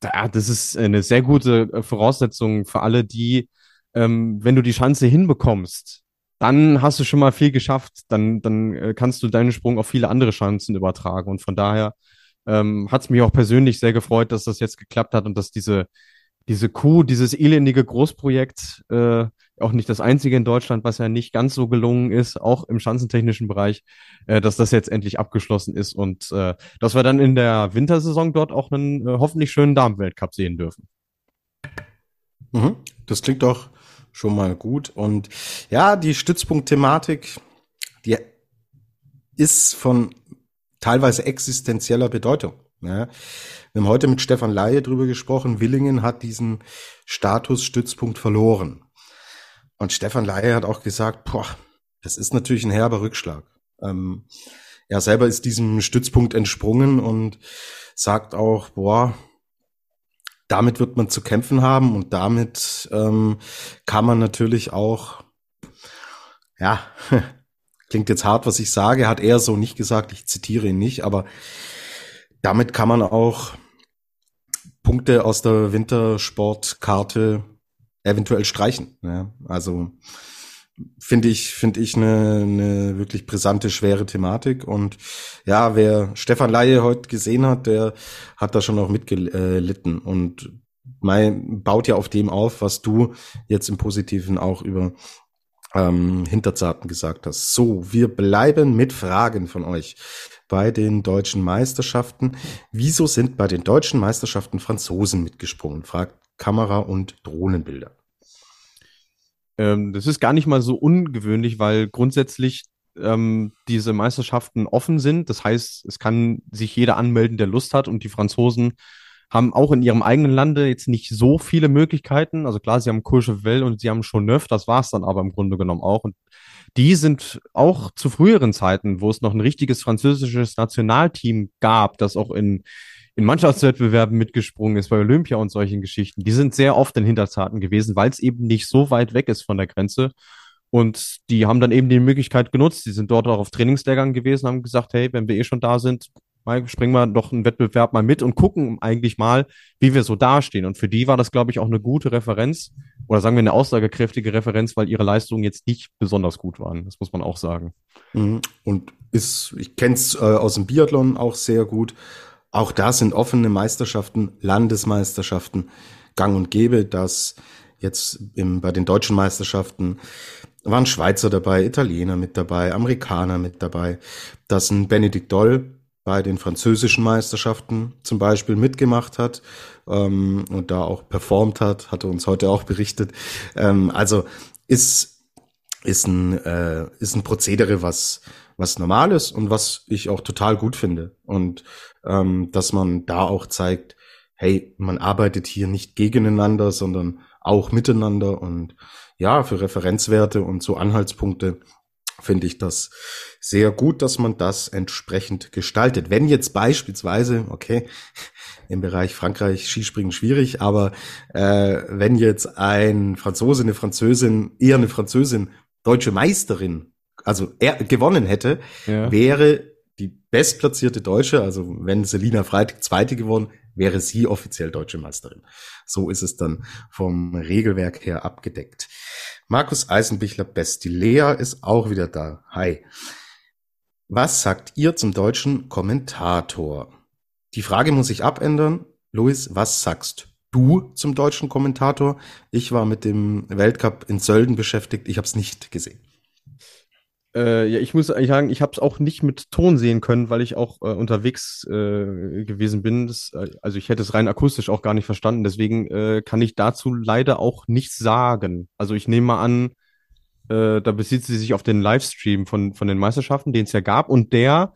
da, das ist eine sehr gute äh, Voraussetzung für alle, die, ähm, wenn du die Chance hinbekommst, dann hast du schon mal viel geschafft. Dann, dann äh, kannst du deinen Sprung auf viele andere Chancen übertragen. Und von daher ähm, hat es mich auch persönlich sehr gefreut, dass das jetzt geklappt hat und dass diese, diese Kuh, dieses elendige Großprojekt äh, auch nicht das einzige in Deutschland, was ja nicht ganz so gelungen ist, auch im schanzentechnischen Bereich, äh, dass das jetzt endlich abgeschlossen ist und äh, dass wir dann in der Wintersaison dort auch einen äh, hoffentlich schönen Damenweltcup sehen dürfen. Mhm. Das klingt doch schon mal gut. Und ja, die Stützpunkt-Thematik, die ist von teilweise existenzieller Bedeutung. Ja. Wir haben heute mit Stefan Laie drüber gesprochen. Willingen hat diesen Status Stützpunkt verloren. Und Stefan Laie hat auch gesagt, boah, das ist natürlich ein herber Rückschlag. Ähm, er selber ist diesem Stützpunkt entsprungen und sagt auch, boah, damit wird man zu kämpfen haben und damit ähm, kann man natürlich auch, ja, *laughs* klingt jetzt hart, was ich sage, hat er so nicht gesagt, ich zitiere ihn nicht, aber damit kann man auch Punkte aus der Wintersportkarte eventuell streichen. Ja, also finde ich finde ich eine, eine wirklich brisante schwere Thematik. Und ja wer Stefan Laie heute gesehen hat der hat da schon auch mitgelitten. Und mein baut ja auf dem auf was du jetzt im Positiven auch über ähm, Hinterzarten gesagt hast. So wir bleiben mit Fragen von euch bei den deutschen Meisterschaften. Wieso sind bei den deutschen Meisterschaften Franzosen mitgesprungen? Fragt Kamera und Drohnenbilder. Ähm, das ist gar nicht mal so ungewöhnlich, weil grundsätzlich ähm, diese Meisterschaften offen sind. Das heißt, es kann sich jeder anmelden, der Lust hat. Und die Franzosen haben auch in ihrem eigenen Lande jetzt nicht so viele Möglichkeiten. Also klar, sie haben Courchevel und sie haben Chauneuf, das war es dann aber im Grunde genommen auch. Und die sind auch zu früheren Zeiten, wo es noch ein richtiges französisches Nationalteam gab, das auch in in Mannschaftswettbewerben mitgesprungen ist, bei Olympia und solchen Geschichten, die sind sehr oft in Hinterzarten gewesen, weil es eben nicht so weit weg ist von der Grenze. Und die haben dann eben die Möglichkeit genutzt. Die sind dort auch auf Trainingslehrgang gewesen, haben gesagt, hey, wenn wir eh schon da sind, springen wir doch einen Wettbewerb mal mit und gucken eigentlich mal, wie wir so dastehen. Und für die war das, glaube ich, auch eine gute Referenz oder sagen wir eine aussagekräftige Referenz, weil ihre Leistungen jetzt nicht besonders gut waren. Das muss man auch sagen. Mhm. Und ist, ich kenne es äh, aus dem Biathlon auch sehr gut. Auch da sind offene Meisterschaften, Landesmeisterschaften gang und gäbe, dass jetzt im, bei den deutschen Meisterschaften waren Schweizer dabei, Italiener mit dabei, Amerikaner mit dabei, dass ein Benedikt Doll bei den französischen Meisterschaften zum Beispiel mitgemacht hat ähm, und da auch performt hat, hat er uns heute auch berichtet. Ähm, also ist ist ein äh, ist ein Prozedere, was was normal ist und was ich auch total gut finde und ähm, dass man da auch zeigt, hey, man arbeitet hier nicht gegeneinander, sondern auch miteinander und ja, für Referenzwerte und so Anhaltspunkte finde ich das sehr gut, dass man das entsprechend gestaltet. Wenn jetzt beispielsweise, okay, *laughs* im Bereich Frankreich Skispringen schwierig, aber äh, wenn jetzt ein Franzose, eine Französin, eher eine Französin, deutsche Meisterin, also er gewonnen hätte, ja. wäre die bestplatzierte Deutsche, also wenn Selina Freitag Zweite geworden, wäre sie offiziell deutsche Meisterin. So ist es dann vom Regelwerk her abgedeckt. Markus Eisenbichler Best. Die Lea ist auch wieder da. Hi. Was sagt ihr zum deutschen Kommentator? Die Frage muss ich abändern. Luis, was sagst du zum deutschen Kommentator? Ich war mit dem Weltcup in Sölden beschäftigt. Ich habe es nicht gesehen. Äh, ja, ich muss eigentlich sagen, ich habe es auch nicht mit Ton sehen können, weil ich auch äh, unterwegs äh, gewesen bin. Das, äh, also ich hätte es rein akustisch auch gar nicht verstanden. Deswegen äh, kann ich dazu leider auch nichts sagen. Also ich nehme mal an, äh, da bezieht sie sich auf den Livestream von, von den Meisterschaften, den es ja gab und der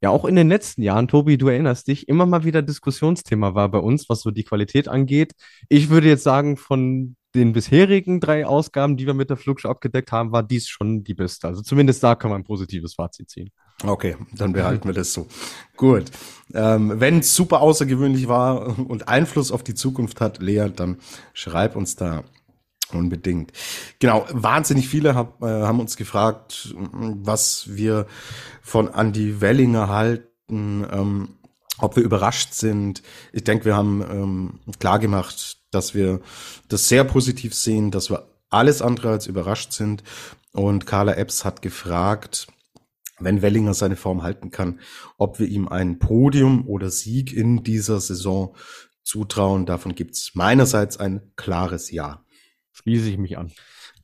ja auch in den letzten Jahren, Tobi, du erinnerst dich, immer mal wieder Diskussionsthema war bei uns, was so die Qualität angeht. Ich würde jetzt sagen, von den bisherigen drei Ausgaben, die wir mit der Flugshow abgedeckt haben, war dies schon die beste. Also zumindest da kann man ein positives Fazit ziehen. Okay, dann behalten wir das so. Gut. Ähm, Wenn es super außergewöhnlich war und Einfluss auf die Zukunft hat, Lea, dann schreib uns da unbedingt. Genau, wahnsinnig viele hab, äh, haben uns gefragt, was wir von Andy Wellinger halten, ähm, ob wir überrascht sind. Ich denke, wir haben ähm, klar gemacht, dass wir das sehr positiv sehen, dass wir alles andere als überrascht sind. Und Carla Epps hat gefragt, wenn Wellinger seine Form halten kann, ob wir ihm ein Podium oder Sieg in dieser Saison zutrauen. Davon gibt's meinerseits ein klares Ja. Schließe ich mich an.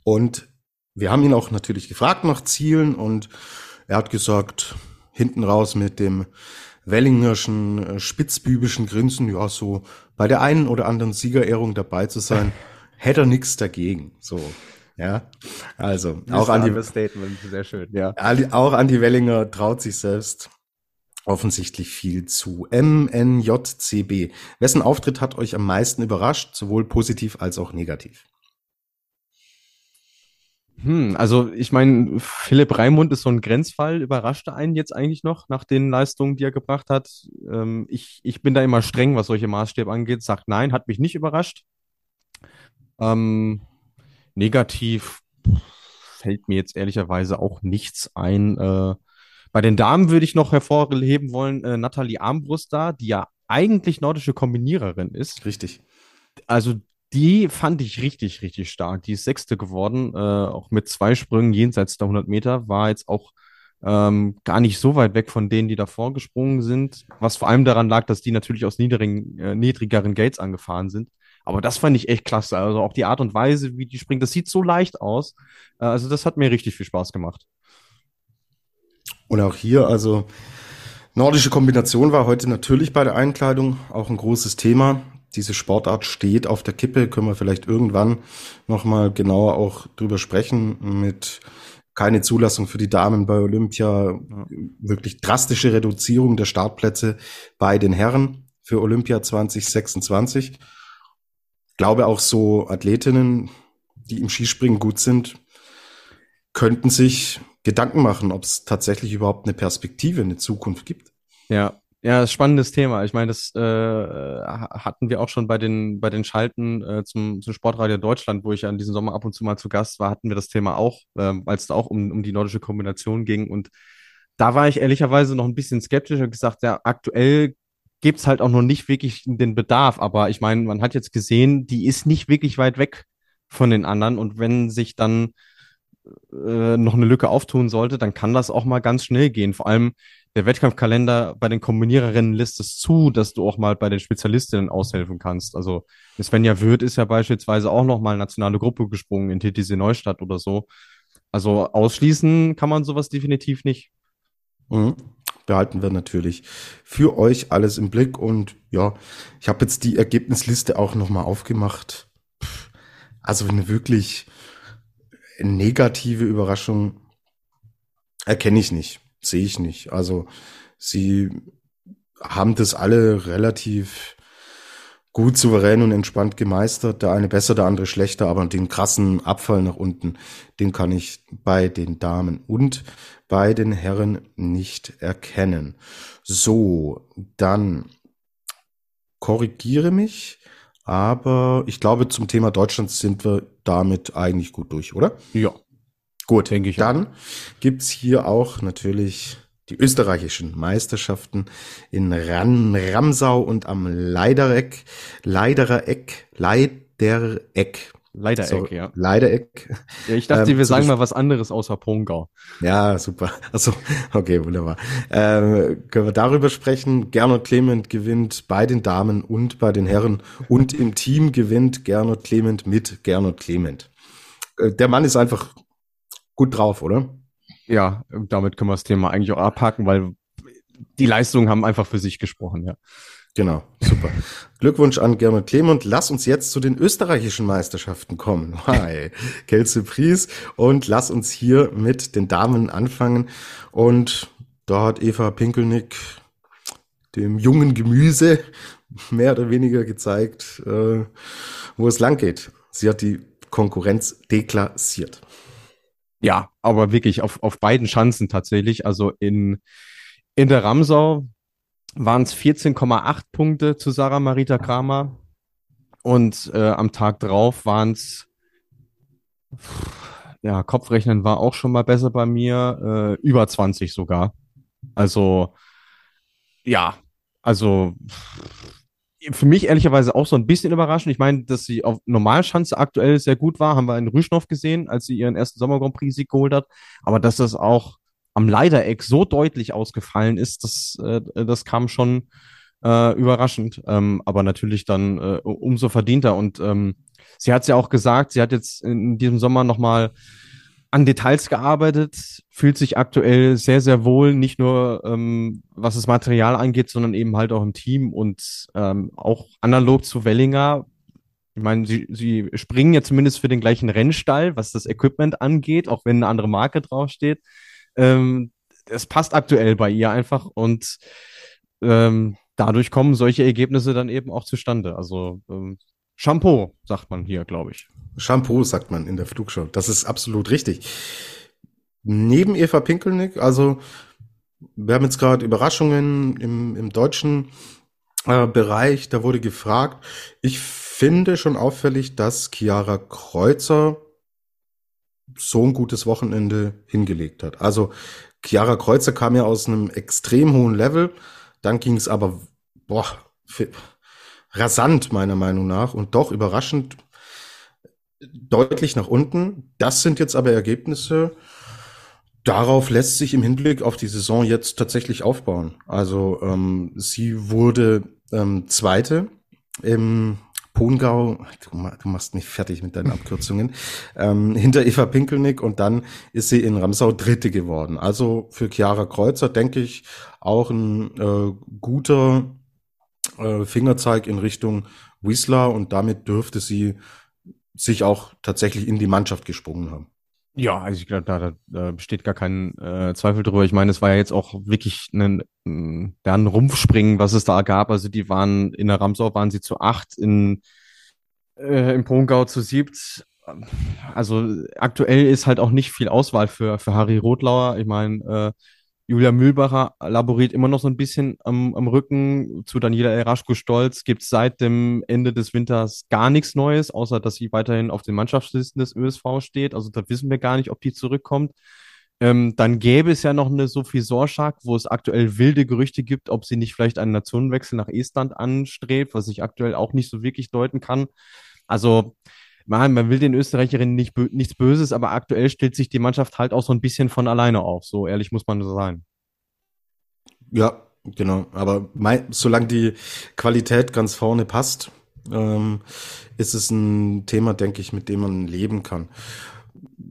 Und wir haben ihn auch natürlich gefragt nach Zielen und er hat gesagt, hinten raus mit dem Wellingerschen, äh, spitzbübischen Grinsen, ja, so bei der einen oder anderen Siegerehrung dabei zu sein, *laughs* hätte er nichts dagegen. So, ja. Also, auch an die, Statement, sehr schön, ja. Auch an die Wellinger traut sich selbst offensichtlich viel zu. MNJCB. Wessen Auftritt hat euch am meisten überrascht, sowohl positiv als auch negativ? Hm, also ich meine, Philipp Raimund ist so ein Grenzfall. Überraschte einen jetzt eigentlich noch nach den Leistungen, die er gebracht hat? Ähm, ich, ich bin da immer streng, was solche Maßstäbe angeht. Sagt nein, hat mich nicht überrascht. Ähm, negativ fällt mir jetzt ehrlicherweise auch nichts ein. Äh, bei den Damen würde ich noch hervorheben wollen, äh, Nathalie Armbrust da, die ja eigentlich nordische Kombiniererin ist. Richtig. Also die fand ich richtig, richtig stark. Die ist Sechste geworden, äh, auch mit zwei Sprüngen jenseits der 100 Meter, war jetzt auch ähm, gar nicht so weit weg von denen, die davor gesprungen sind, was vor allem daran lag, dass die natürlich aus niedrigen, äh, niedrigeren Gates angefahren sind. Aber das fand ich echt klasse. Also auch die Art und Weise, wie die springt, das sieht so leicht aus. Äh, also das hat mir richtig viel Spaß gemacht. Und auch hier, also nordische Kombination war heute natürlich bei der Einkleidung auch ein großes Thema diese Sportart steht auf der Kippe, können wir vielleicht irgendwann nochmal genauer auch drüber sprechen mit keine Zulassung für die Damen bei Olympia, wirklich drastische Reduzierung der Startplätze bei den Herren für Olympia 2026. Ich glaube auch so Athletinnen, die im Skispringen gut sind, könnten sich Gedanken machen, ob es tatsächlich überhaupt eine Perspektive, eine Zukunft gibt. Ja, ja, spannendes Thema. Ich meine, das äh, hatten wir auch schon bei den, bei den Schalten äh, zum, zum Sportradio Deutschland, wo ich an diesem Sommer ab und zu mal zu Gast war, hatten wir das Thema auch, äh, weil es auch um, um die nordische Kombination ging. Und da war ich ehrlicherweise noch ein bisschen skeptisch und gesagt, ja, aktuell gibt's halt auch noch nicht wirklich den Bedarf. Aber ich meine, man hat jetzt gesehen, die ist nicht wirklich weit weg von den anderen. Und wenn sich dann äh, noch eine Lücke auftun sollte, dann kann das auch mal ganz schnell gehen. Vor allem, der Wettkampfkalender bei den Kombiniererinnen lässt es zu, dass du auch mal bei den Spezialistinnen aushelfen kannst. Also Svenja Würth ist ja beispielsweise auch noch mal nationale Gruppe gesprungen in TTC Neustadt oder so. Also ausschließen kann man sowas definitiv nicht. Mhm. behalten wir natürlich für euch alles im Blick. Und ja, ich habe jetzt die Ergebnisliste auch nochmal aufgemacht. Also eine wirklich negative Überraschung erkenne ich nicht, sehe ich nicht. Also sie haben das alle relativ gut, souverän und entspannt gemeistert. Der eine besser, der andere schlechter, aber den krassen Abfall nach unten, den kann ich bei den Damen und bei den Herren nicht erkennen. So, dann korrigiere mich, aber ich glaube, zum Thema Deutschland sind wir damit eigentlich gut durch, oder? Ja. Gut, denke ich. Dann auch. gibt's hier auch natürlich die österreichischen Meisterschaften in Ran, Ramsau und am Leidereck, Leiderer Eck, Leidereck. Leidereck, so, ja. Leidereck. Ja, ich dachte, ähm, wir sagen mal was anderes außer Pongau. Ja, super. Also, okay, wunderbar. Ähm, können wir darüber sprechen? Gernot Clement gewinnt bei den Damen und bei den Herren und im Team gewinnt Gernot Clement mit Gernot Clement. Äh, der Mann ist einfach gut drauf, oder? Ja, damit können wir das Thema eigentlich auch abhaken, weil die Leistungen haben einfach für sich gesprochen, ja. Genau, super. Glückwunsch an Gernot Clement. Lass uns jetzt zu den österreichischen Meisterschaften kommen. *laughs* Hi, Kelze Pries. Und lass uns hier mit den Damen anfangen. Und da hat Eva Pinkelnick dem jungen Gemüse mehr oder weniger gezeigt, äh, wo es lang geht. Sie hat die Konkurrenz deklassiert. Ja, aber wirklich auf, auf beiden Schanzen tatsächlich. Also in, in der Ramsau waren es 14,8 Punkte zu Sarah Marita Kramer. Und äh, am Tag drauf waren es, ja, Kopfrechnen war auch schon mal besser bei mir, äh, über 20 sogar. Also, ja, also für mich ehrlicherweise auch so ein bisschen überraschend. Ich meine, dass sie auf Normalschanze aktuell sehr gut war, haben wir in Rüschnow gesehen, als sie ihren ersten Sommer Grand Prix Sieg geholt hat. Aber dass das auch am Leidereck so deutlich ausgefallen ist, das, äh, das kam schon äh, überraschend. Ähm, aber natürlich dann äh, umso verdienter. Und ähm, sie hat es ja auch gesagt, sie hat jetzt in diesem Sommer nochmal an Details gearbeitet, fühlt sich aktuell sehr, sehr wohl, nicht nur ähm, was das Material angeht, sondern eben halt auch im Team und ähm, auch analog zu Wellinger. Ich meine, sie, sie springen ja zumindest für den gleichen Rennstall, was das Equipment angeht, auch wenn eine andere Marke draufsteht. Ähm, es passt aktuell bei ihr einfach und ähm, dadurch kommen solche Ergebnisse dann eben auch zustande. Also ähm, Shampoo, sagt man hier, glaube ich. Shampoo, sagt man in der Flugshow. Das ist absolut richtig. Neben Eva Pinkelnick, also wir haben jetzt gerade Überraschungen im, im deutschen äh, Bereich, da wurde gefragt. Ich finde schon auffällig, dass Chiara Kreuzer so ein gutes Wochenende hingelegt hat. Also Chiara Kreuzer kam ja aus einem extrem hohen Level, dann ging es aber boah, rasant meiner Meinung nach und doch überraschend deutlich nach unten. Das sind jetzt aber Ergebnisse, darauf lässt sich im Hinblick auf die Saison jetzt tatsächlich aufbauen. Also ähm, sie wurde ähm, Zweite im Pongau, du, du, machst mich fertig mit deinen Abkürzungen, *laughs* ähm, hinter Eva Pinkelnick und dann ist sie in Ramsau Dritte geworden. Also für Chiara Kreuzer denke ich auch ein äh, guter äh, Fingerzeig in Richtung Whistler und damit dürfte sie sich auch tatsächlich in die Mannschaft gesprungen haben. Ja, also ich glaube, da, da besteht gar kein äh, Zweifel drüber. Ich meine, es war ja jetzt auch wirklich ein, ein, ein Rumpfspringen, was es da gab. Also die waren in der Ramsau waren sie zu acht, in äh, im Pongau zu siebt. Also aktuell ist halt auch nicht viel Auswahl für, für Harry Rotlauer. Ich meine, äh, Julia Mühlbacher laboriert immer noch so ein bisschen am, am Rücken. Zu Daniela Eraschko-Stolz gibt es seit dem Ende des Winters gar nichts Neues, außer dass sie weiterhin auf den Mannschaftslisten des ÖSV steht. Also da wissen wir gar nicht, ob die zurückkommt. Ähm, dann gäbe es ja noch eine Sophie Sorschak, wo es aktuell wilde Gerüchte gibt, ob sie nicht vielleicht einen Nationenwechsel nach Estland anstrebt, was ich aktuell auch nicht so wirklich deuten kann. Also man, man will den Österreicherinnen nicht, nichts Böses, aber aktuell stellt sich die Mannschaft halt auch so ein bisschen von alleine auf. So ehrlich muss man so sein. Ja, genau. Aber mein, solange die Qualität ganz vorne passt, ähm, ist es ein Thema, denke ich, mit dem man leben kann.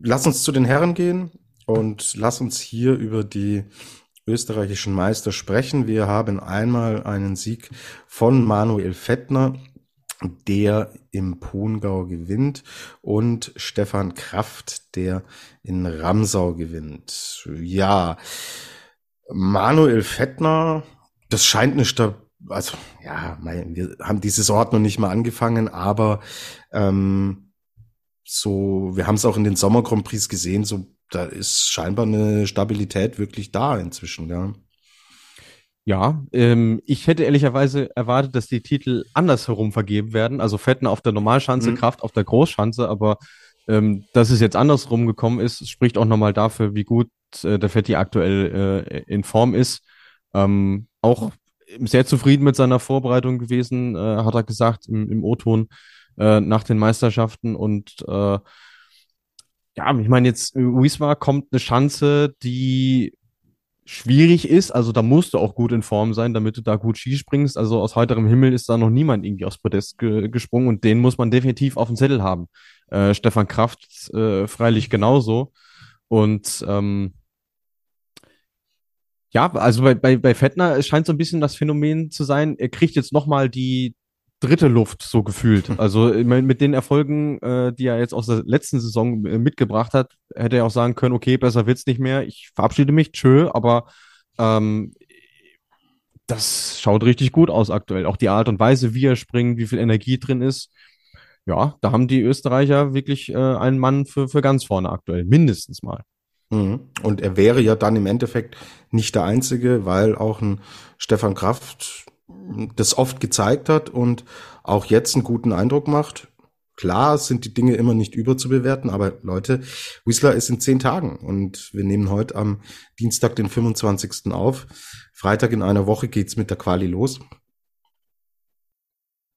Lass uns zu den Herren gehen und lass uns hier über die österreichischen Meister sprechen. Wir haben einmal einen Sieg von Manuel Fettner, der im Pongau gewinnt und Stefan Kraft, der in Ramsau gewinnt. Ja, Manuel Fettner, das scheint eine Stab also ja, wir haben die Saison noch nicht mal angefangen, aber ähm, so, wir haben es auch in den Sommer Grand Prix gesehen, so da ist scheinbar eine Stabilität wirklich da inzwischen, ja. Ja, ähm, ich hätte ehrlicherweise erwartet, dass die Titel andersherum vergeben werden. Also Fetten auf der Normalschanze, mhm. Kraft auf der Großschanze, aber ähm, dass es jetzt andersrum gekommen ist, spricht auch nochmal dafür, wie gut äh, der Fetti aktuell äh, in Form ist. Ähm, auch sehr zufrieden mit seiner Vorbereitung gewesen, äh, hat er gesagt im, im O-Ton äh, nach den Meisterschaften und äh, ja, ich meine jetzt, Wismar kommt eine Chance, die schwierig ist. Also da musst du auch gut in Form sein, damit du da gut Ski springst. Also aus heiterem Himmel ist da noch niemand irgendwie aufs Podest ge gesprungen und den muss man definitiv auf dem Zettel haben. Äh, Stefan Kraft äh, freilich genauso. Und ähm, ja, also bei, bei, bei Fettner scheint so ein bisschen das Phänomen zu sein, er kriegt jetzt nochmal die dritte Luft, so gefühlt. Also mit den Erfolgen, äh, die er jetzt aus der letzten Saison äh, mitgebracht hat, hätte er auch sagen können, okay, besser wird's nicht mehr, ich verabschiede mich, tschö, aber ähm, das schaut richtig gut aus aktuell. Auch die Art und Weise, wie er springt, wie viel Energie drin ist. Ja, da haben die Österreicher wirklich äh, einen Mann für, für ganz vorne aktuell, mindestens mal. Mhm. Und er wäre ja dann im Endeffekt nicht der Einzige, weil auch ein Stefan Kraft das oft gezeigt hat und auch jetzt einen guten Eindruck macht. Klar sind die Dinge immer nicht überzubewerten, aber Leute, Whistler ist in zehn Tagen und wir nehmen heute am Dienstag, den 25. auf. Freitag in einer Woche geht's mit der Quali los.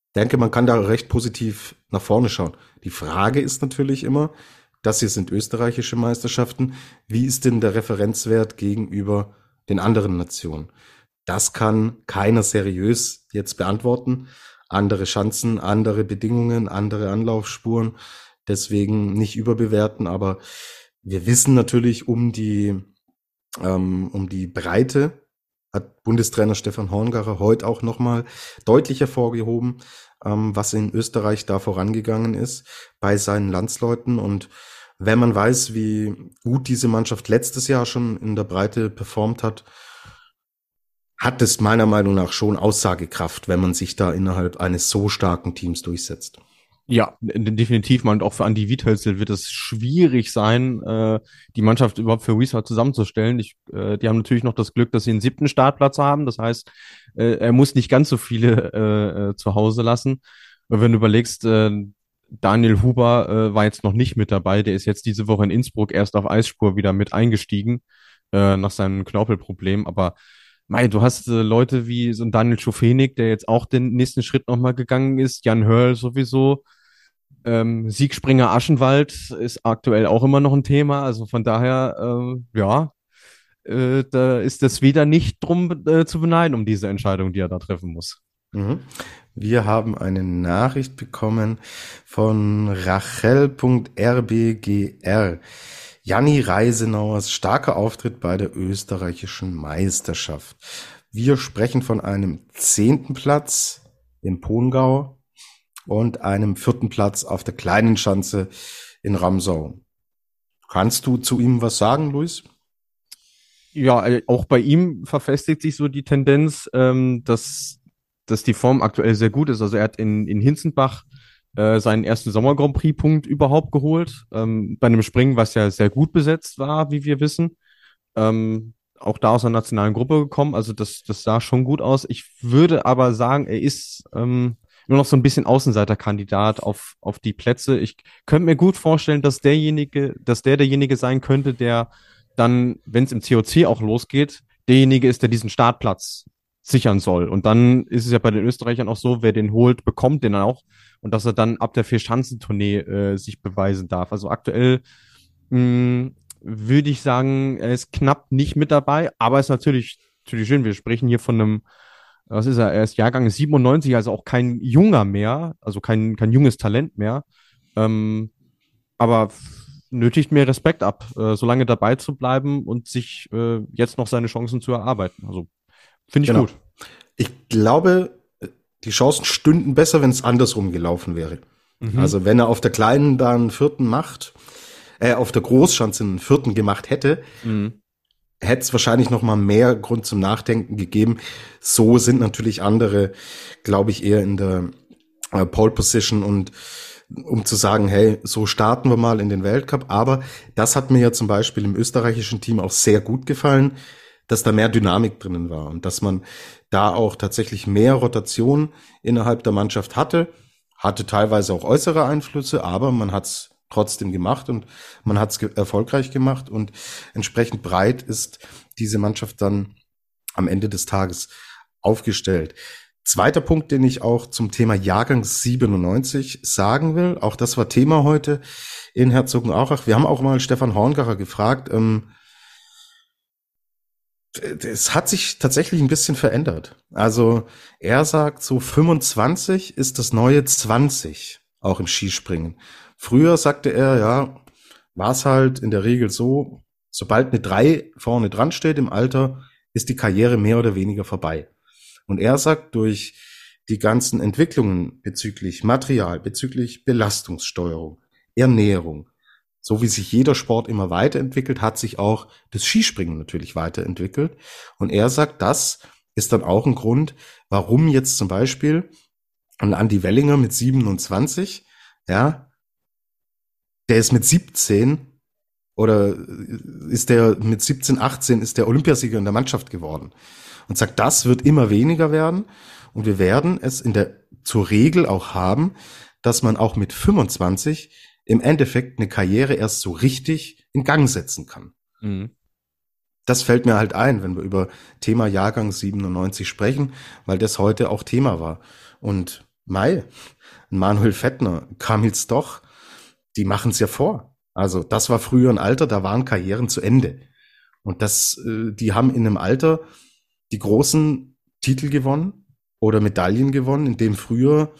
Ich denke, man kann da recht positiv nach vorne schauen. Die Frage ist natürlich immer, das hier sind österreichische Meisterschaften. Wie ist denn der Referenzwert gegenüber den anderen Nationen? Das kann keiner seriös jetzt beantworten. Andere Chancen, andere Bedingungen, andere Anlaufspuren. Deswegen nicht überbewerten, aber wir wissen natürlich um die, ähm, um die Breite hat Bundestrainer Stefan Horngacher heute auch nochmal deutlich hervorgehoben, ähm, was in Österreich da vorangegangen ist bei seinen Landsleuten. Und wenn man weiß, wie gut diese Mannschaft letztes Jahr schon in der Breite performt hat, hat es meiner Meinung nach schon Aussagekraft, wenn man sich da innerhalb eines so starken Teams durchsetzt. Ja, definitiv. Und auch für Andy Wiethölzel wird es schwierig sein, äh, die Mannschaft überhaupt für Wiesbaden zusammenzustellen. Ich, äh, die haben natürlich noch das Glück, dass sie einen siebten Startplatz haben. Das heißt, äh, er muss nicht ganz so viele äh, äh, zu Hause lassen. Wenn du überlegst, äh, Daniel Huber äh, war jetzt noch nicht mit dabei. Der ist jetzt diese Woche in Innsbruck erst auf Eisspur wieder mit eingestiegen äh, nach seinem Knorpelproblem. Aber Mei, du hast äh, Leute wie so ein Daniel Schofenig, der jetzt auch den nächsten Schritt nochmal gegangen ist, Jan Hörl sowieso. Ähm, Siegspringer Aschenwald ist aktuell auch immer noch ein Thema. Also von daher, äh, ja, äh, da ist das wieder nicht drum äh, zu beneiden, um diese Entscheidung, die er da treffen muss. Mhm. Wir haben eine Nachricht bekommen von Rachel.rbgr. Janni Reisenauers starker Auftritt bei der österreichischen Meisterschaft. Wir sprechen von einem zehnten Platz im Pongau und einem vierten Platz auf der kleinen Schanze in Ramsau. Kannst du zu ihm was sagen, Luis? Ja, äh, auch bei ihm verfestigt sich so die Tendenz, ähm, dass, dass die Form aktuell sehr gut ist. Also er hat in, in Hinzenbach äh, seinen ersten Sommer Grand Prix Punkt überhaupt geholt. Ähm, bei einem Springen, was ja sehr gut besetzt war, wie wir wissen. Ähm, auch da aus der nationalen Gruppe gekommen. Also das, das sah schon gut aus. Ich würde aber sagen, er ist ähm, nur noch so ein bisschen Außenseiterkandidat auf, auf die Plätze. Ich könnte mir gut vorstellen, dass derjenige, dass der derjenige sein könnte, der dann, wenn es im COC auch losgeht, derjenige ist, der diesen Startplatz sichern soll. Und dann ist es ja bei den Österreichern auch so, wer den holt, bekommt den auch und dass er dann ab der Vier-Schanzentournee äh, sich beweisen darf. Also aktuell mh, würde ich sagen, er ist knapp nicht mit dabei, aber ist natürlich, natürlich schön. Wir sprechen hier von einem, was ist er? Er ist Jahrgang 97, also auch kein junger mehr, also kein, kein junges Talent mehr. Ähm, aber nötigt mir Respekt ab, äh, so lange dabei zu bleiben und sich äh, jetzt noch seine Chancen zu erarbeiten. Also finde ich genau. gut. Ich glaube, die Chancen stünden besser, wenn es andersrum gelaufen wäre. Mhm. Also wenn er auf der kleinen da einen vierten macht, äh, auf der Großschanze einen vierten gemacht hätte, mhm. hätte es wahrscheinlich noch mal mehr Grund zum Nachdenken gegeben. So sind natürlich andere, glaube ich, eher in der äh, Pole Position und um zu sagen, hey, so starten wir mal in den Weltcup. Aber das hat mir ja zum Beispiel im österreichischen Team auch sehr gut gefallen, dass da mehr Dynamik drinnen war und dass man da auch tatsächlich mehr Rotation innerhalb der Mannschaft hatte. Hatte teilweise auch äußere Einflüsse, aber man hat es trotzdem gemacht und man hat es ge erfolgreich gemacht und entsprechend breit ist diese Mannschaft dann am Ende des Tages aufgestellt. Zweiter Punkt, den ich auch zum Thema Jahrgang 97 sagen will, auch das war Thema heute in Herzogenaurach. Wir haben auch mal Stefan Horngacher gefragt. Ähm, es hat sich tatsächlich ein bisschen verändert. Also er sagt, so 25 ist das neue 20, auch im Skispringen. Früher sagte er, ja, war es halt in der Regel so, sobald eine 3 vorne dran steht im Alter, ist die Karriere mehr oder weniger vorbei. Und er sagt, durch die ganzen Entwicklungen bezüglich Material, bezüglich Belastungssteuerung, Ernährung, so wie sich jeder Sport immer weiterentwickelt, hat sich auch das Skispringen natürlich weiterentwickelt. Und er sagt, das ist dann auch ein Grund, warum jetzt zum Beispiel ein Andy Wellinger mit 27, ja, der ist mit 17 oder ist der mit 17, 18 ist der Olympiasieger in der Mannschaft geworden und sagt, das wird immer weniger werden und wir werden es in der zur Regel auch haben, dass man auch mit 25 im Endeffekt eine Karriere erst so richtig in Gang setzen kann. Mhm. Das fällt mir halt ein, wenn wir über Thema Jahrgang 97 sprechen, weil das heute auch Thema war. Und Mai, Manuel Fettner, Kamil Stoch, die machen es ja vor. Also das war früher ein Alter, da waren Karrieren zu Ende. Und das, äh, die haben in einem Alter die großen Titel gewonnen oder Medaillen gewonnen, in dem früher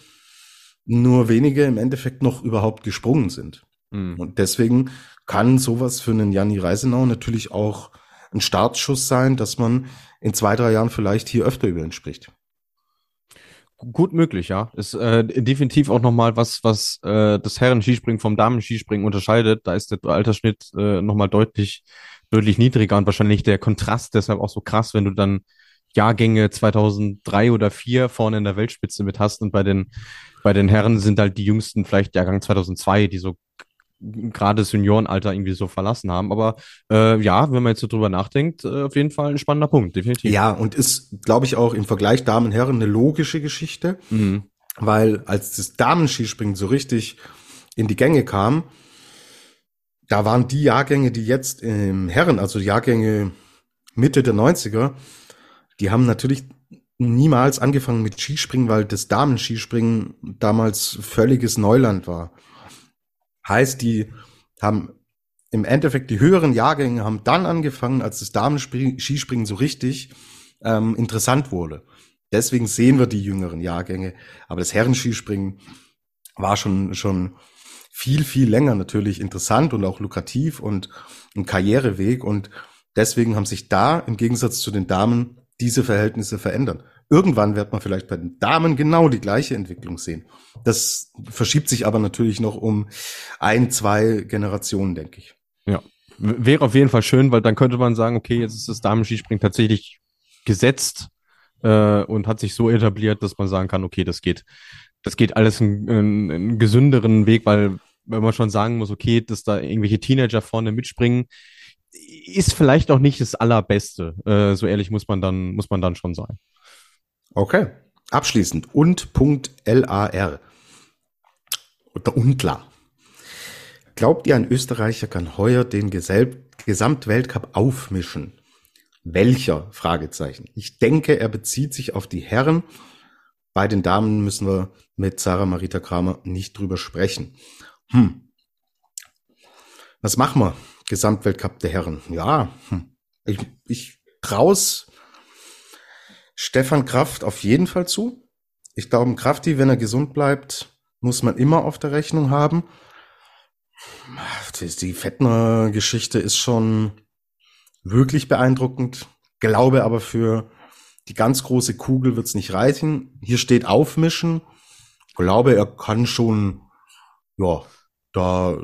nur wenige im Endeffekt noch überhaupt gesprungen sind. Mhm. Und deswegen kann sowas für einen Janni Reisenau natürlich auch ein Startschuss sein, dass man in zwei, drei Jahren vielleicht hier öfter über ihn spricht. Gut möglich, ja. Ist äh, definitiv auch nochmal was, was äh, das Herren-Skispringen vom Damen-Skispringen unterscheidet. Da ist der Altersschnitt äh, nochmal deutlich, deutlich niedriger und wahrscheinlich der Kontrast deshalb auch so krass, wenn du dann Jahrgänge 2003 oder 4 vorne in der Weltspitze mit hast und bei den bei den Herren sind halt die jüngsten vielleicht Jahrgang 2002, die so gerade Seniorenalter irgendwie so verlassen haben. Aber äh, ja, wenn man jetzt so drüber nachdenkt, äh, auf jeden Fall ein spannender Punkt, definitiv. Ja, und ist, glaube ich, auch im Vergleich Damen-Herren eine logische Geschichte, mhm. weil als das Damenskispringen so richtig in die Gänge kam, da waren die Jahrgänge, die jetzt im Herren, also Jahrgänge Mitte der 90er, die haben natürlich niemals angefangen mit Skispringen, weil das Damen-Skispringen damals völliges Neuland war. Heißt, die haben im Endeffekt die höheren Jahrgänge haben dann angefangen, als das Damen-Skispringen so richtig ähm, interessant wurde. Deswegen sehen wir die jüngeren Jahrgänge. Aber das Herrenskispringen war schon, schon viel, viel länger natürlich interessant und auch lukrativ und ein Karriereweg. Und deswegen haben sich da im Gegensatz zu den Damen diese Verhältnisse verändern. Irgendwann wird man vielleicht bei den Damen genau die gleiche Entwicklung sehen. Das verschiebt sich aber natürlich noch um ein, zwei Generationen, denke ich. Ja, wäre auf jeden Fall schön, weil dann könnte man sagen, okay, jetzt ist das Damenskispringen tatsächlich gesetzt äh, und hat sich so etabliert, dass man sagen kann, okay, das geht, das geht alles einen, einen, einen gesünderen Weg, weil wenn man schon sagen muss, okay, dass da irgendwelche Teenager vorne mitspringen, ist vielleicht auch nicht das allerbeste. Äh, so ehrlich muss man dann, muss man dann schon sein. Okay. Abschließend. Und Punkt LAR. Oder unklar. Glaubt ihr, ein Österreicher kann heuer den Gesamtweltcup aufmischen? Welcher? Fragezeichen. Ich denke, er bezieht sich auf die Herren. Bei den Damen müssen wir mit Sarah Marita Kramer nicht drüber sprechen. Hm. Was machen wir? Gesamtweltcup der Herren. Ja, hm. ich, ich traus Stefan Kraft auf jeden Fall zu. Ich glaube, Krafti, wenn er gesund bleibt, muss man immer auf der Rechnung haben. Die Fettner-Geschichte ist schon wirklich beeindruckend. Glaube aber für die ganz große Kugel wird's nicht reichen. Hier steht aufmischen. Glaube, er kann schon, ja, da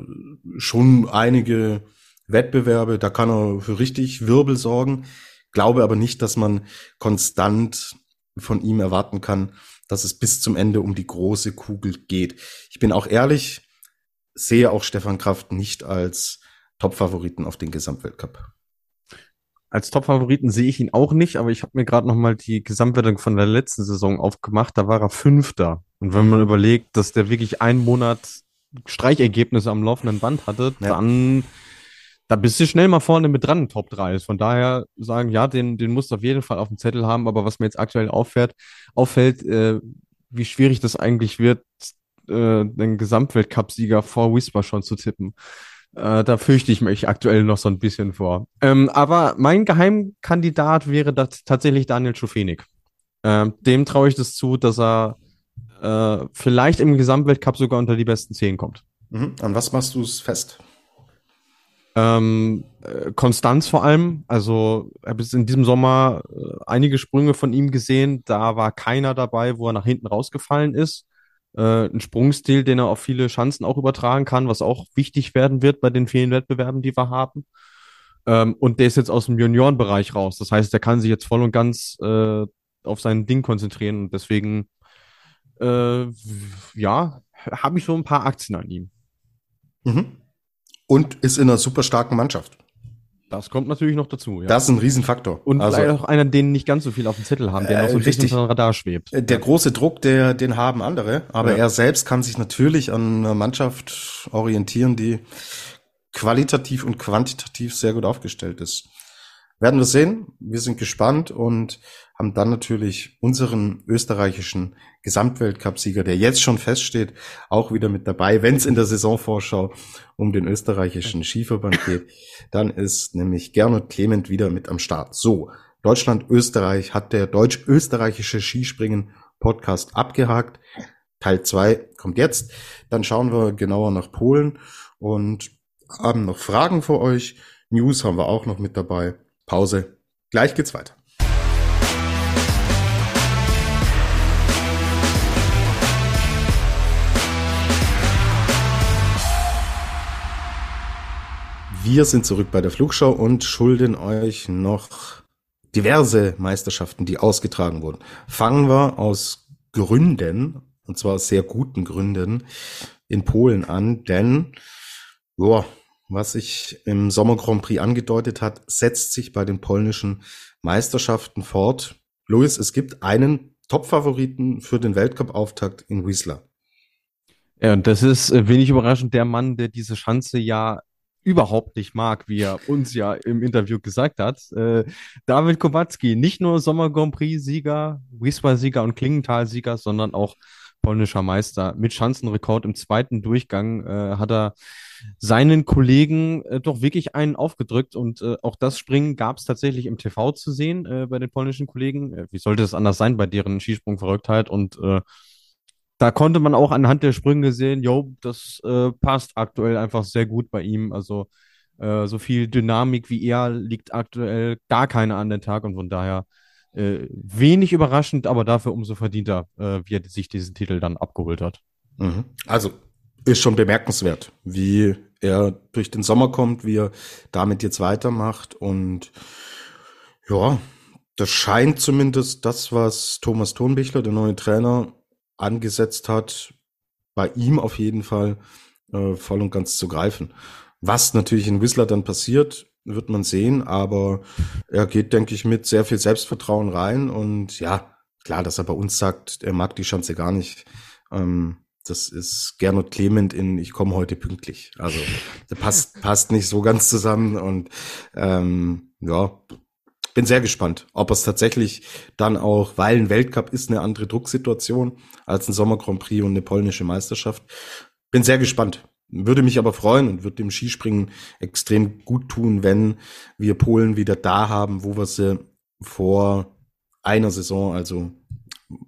schon einige Wettbewerbe, da kann er für richtig Wirbel sorgen. Glaube aber nicht, dass man konstant von ihm erwarten kann, dass es bis zum Ende um die große Kugel geht. Ich bin auch ehrlich, sehe auch Stefan Kraft nicht als Top-Favoriten auf den Gesamtweltcup. Als Top-Favoriten sehe ich ihn auch nicht, aber ich habe mir gerade noch mal die Gesamtwertung von der letzten Saison aufgemacht. Da war er Fünfter. Und wenn man überlegt, dass der wirklich einen Monat Streichergebnisse am laufenden Band hatte, ja. dann da bist du schnell mal vorne mit dran, Top 3 Von daher sagen, ja, den, den musst du auf jeden Fall auf dem Zettel haben. Aber was mir jetzt aktuell auffällt, auffällt, äh, wie schwierig das eigentlich wird, äh, den Gesamtweltcup-Sieger vor Whisper schon zu tippen. Äh, da fürchte ich mich aktuell noch so ein bisschen vor. Ähm, aber mein Geheimkandidat wäre das tatsächlich Daniel Schufenig. Ähm, dem traue ich das zu, dass er äh, vielleicht im Gesamtweltcup sogar unter die besten zehn kommt. Mhm. An was machst du es fest? Ähm, äh, Konstanz vor allem. Also, habe jetzt in diesem Sommer äh, einige Sprünge von ihm gesehen. Da war keiner dabei, wo er nach hinten rausgefallen ist. Äh, ein Sprungstil, den er auf viele Chancen auch übertragen kann, was auch wichtig werden wird bei den vielen Wettbewerben, die wir haben. Ähm, und der ist jetzt aus dem Juniorenbereich raus. Das heißt, der kann sich jetzt voll und ganz äh, auf sein Ding konzentrieren. Und deswegen, äh, ja, habe ich so ein paar Aktien an ihm. Mhm. Und ist in einer super starken Mannschaft. Das kommt natürlich noch dazu. Ja. Das ist ein Riesenfaktor. Und also, vielleicht auch einer, den nicht ganz so viel auf dem Zettel haben, der äh, noch so ein richtig, bisschen unter Radar schwebt. Der große Druck, der, den haben andere, aber ja. er selbst kann sich natürlich an einer Mannschaft orientieren, die qualitativ und quantitativ sehr gut aufgestellt ist. Werden wir sehen. Wir sind gespannt und haben dann natürlich unseren österreichischen Gesamtweltcupsieger, der jetzt schon feststeht, auch wieder mit dabei, wenn es in der Saisonvorschau um den österreichischen Skiverband geht. Dann ist nämlich Gernot Clement wieder mit am Start. So, Deutschland, Österreich hat der deutsch-österreichische Skispringen Podcast abgehakt. Teil zwei kommt jetzt. Dann schauen wir genauer nach Polen und haben noch Fragen für euch. News haben wir auch noch mit dabei. Pause. Gleich geht's weiter. Wir sind zurück bei der Flugschau und schulden euch noch diverse Meisterschaften, die ausgetragen wurden. Fangen wir aus Gründen, und zwar aus sehr guten Gründen, in Polen an, denn, boah, was sich im Sommer Grand Prix angedeutet hat, setzt sich bei den polnischen Meisterschaften fort. Louis, es gibt einen Top-Favoriten für den Weltcup-Auftakt in Wiesla. Ja, und das ist äh, wenig überraschend der Mann, der diese Schanze ja überhaupt nicht mag, wie er uns ja im Interview gesagt hat. Äh, David Kowalski, nicht nur Sommer Grand Prix-Sieger, Wisła-Sieger und Klingenthal-Sieger, sondern auch polnischer Meister. Mit Schanzenrekord im zweiten Durchgang äh, hat er seinen Kollegen äh, doch wirklich einen aufgedrückt und äh, auch das Springen gab es tatsächlich im TV zu sehen äh, bei den polnischen Kollegen. Äh, wie sollte es anders sein bei deren Skisprungverrücktheit und äh, da konnte man auch anhand der Sprünge sehen, jo, das äh, passt aktuell einfach sehr gut bei ihm. Also äh, so viel Dynamik wie er liegt aktuell gar keine an den Tag und von daher äh, wenig überraschend, aber dafür umso verdienter, äh, wie er sich diesen Titel dann abgeholt hat. Mhm. Also ist schon bemerkenswert, wie er durch den Sommer kommt, wie er damit jetzt weitermacht und ja, das scheint zumindest das, was Thomas Thonbichler, der neue Trainer, angesetzt hat, bei ihm auf jeden Fall äh, voll und ganz zu greifen. Was natürlich in Whistler dann passiert, wird man sehen, aber er geht, denke ich, mit sehr viel Selbstvertrauen rein und ja, klar, dass er bei uns sagt, er mag die Chance gar nicht. Ähm, das ist Gernot Clement in Ich komme heute pünktlich. Also der passt, *laughs* passt nicht so ganz zusammen und ähm, ja, bin sehr gespannt, ob es tatsächlich dann auch, weil ein Weltcup ist eine andere Drucksituation als ein Sommer Grand Prix und eine polnische Meisterschaft. Bin sehr gespannt. Würde mich aber freuen und würde dem Skispringen extrem gut tun, wenn wir Polen wieder da haben, wo wir sie vor einer Saison, also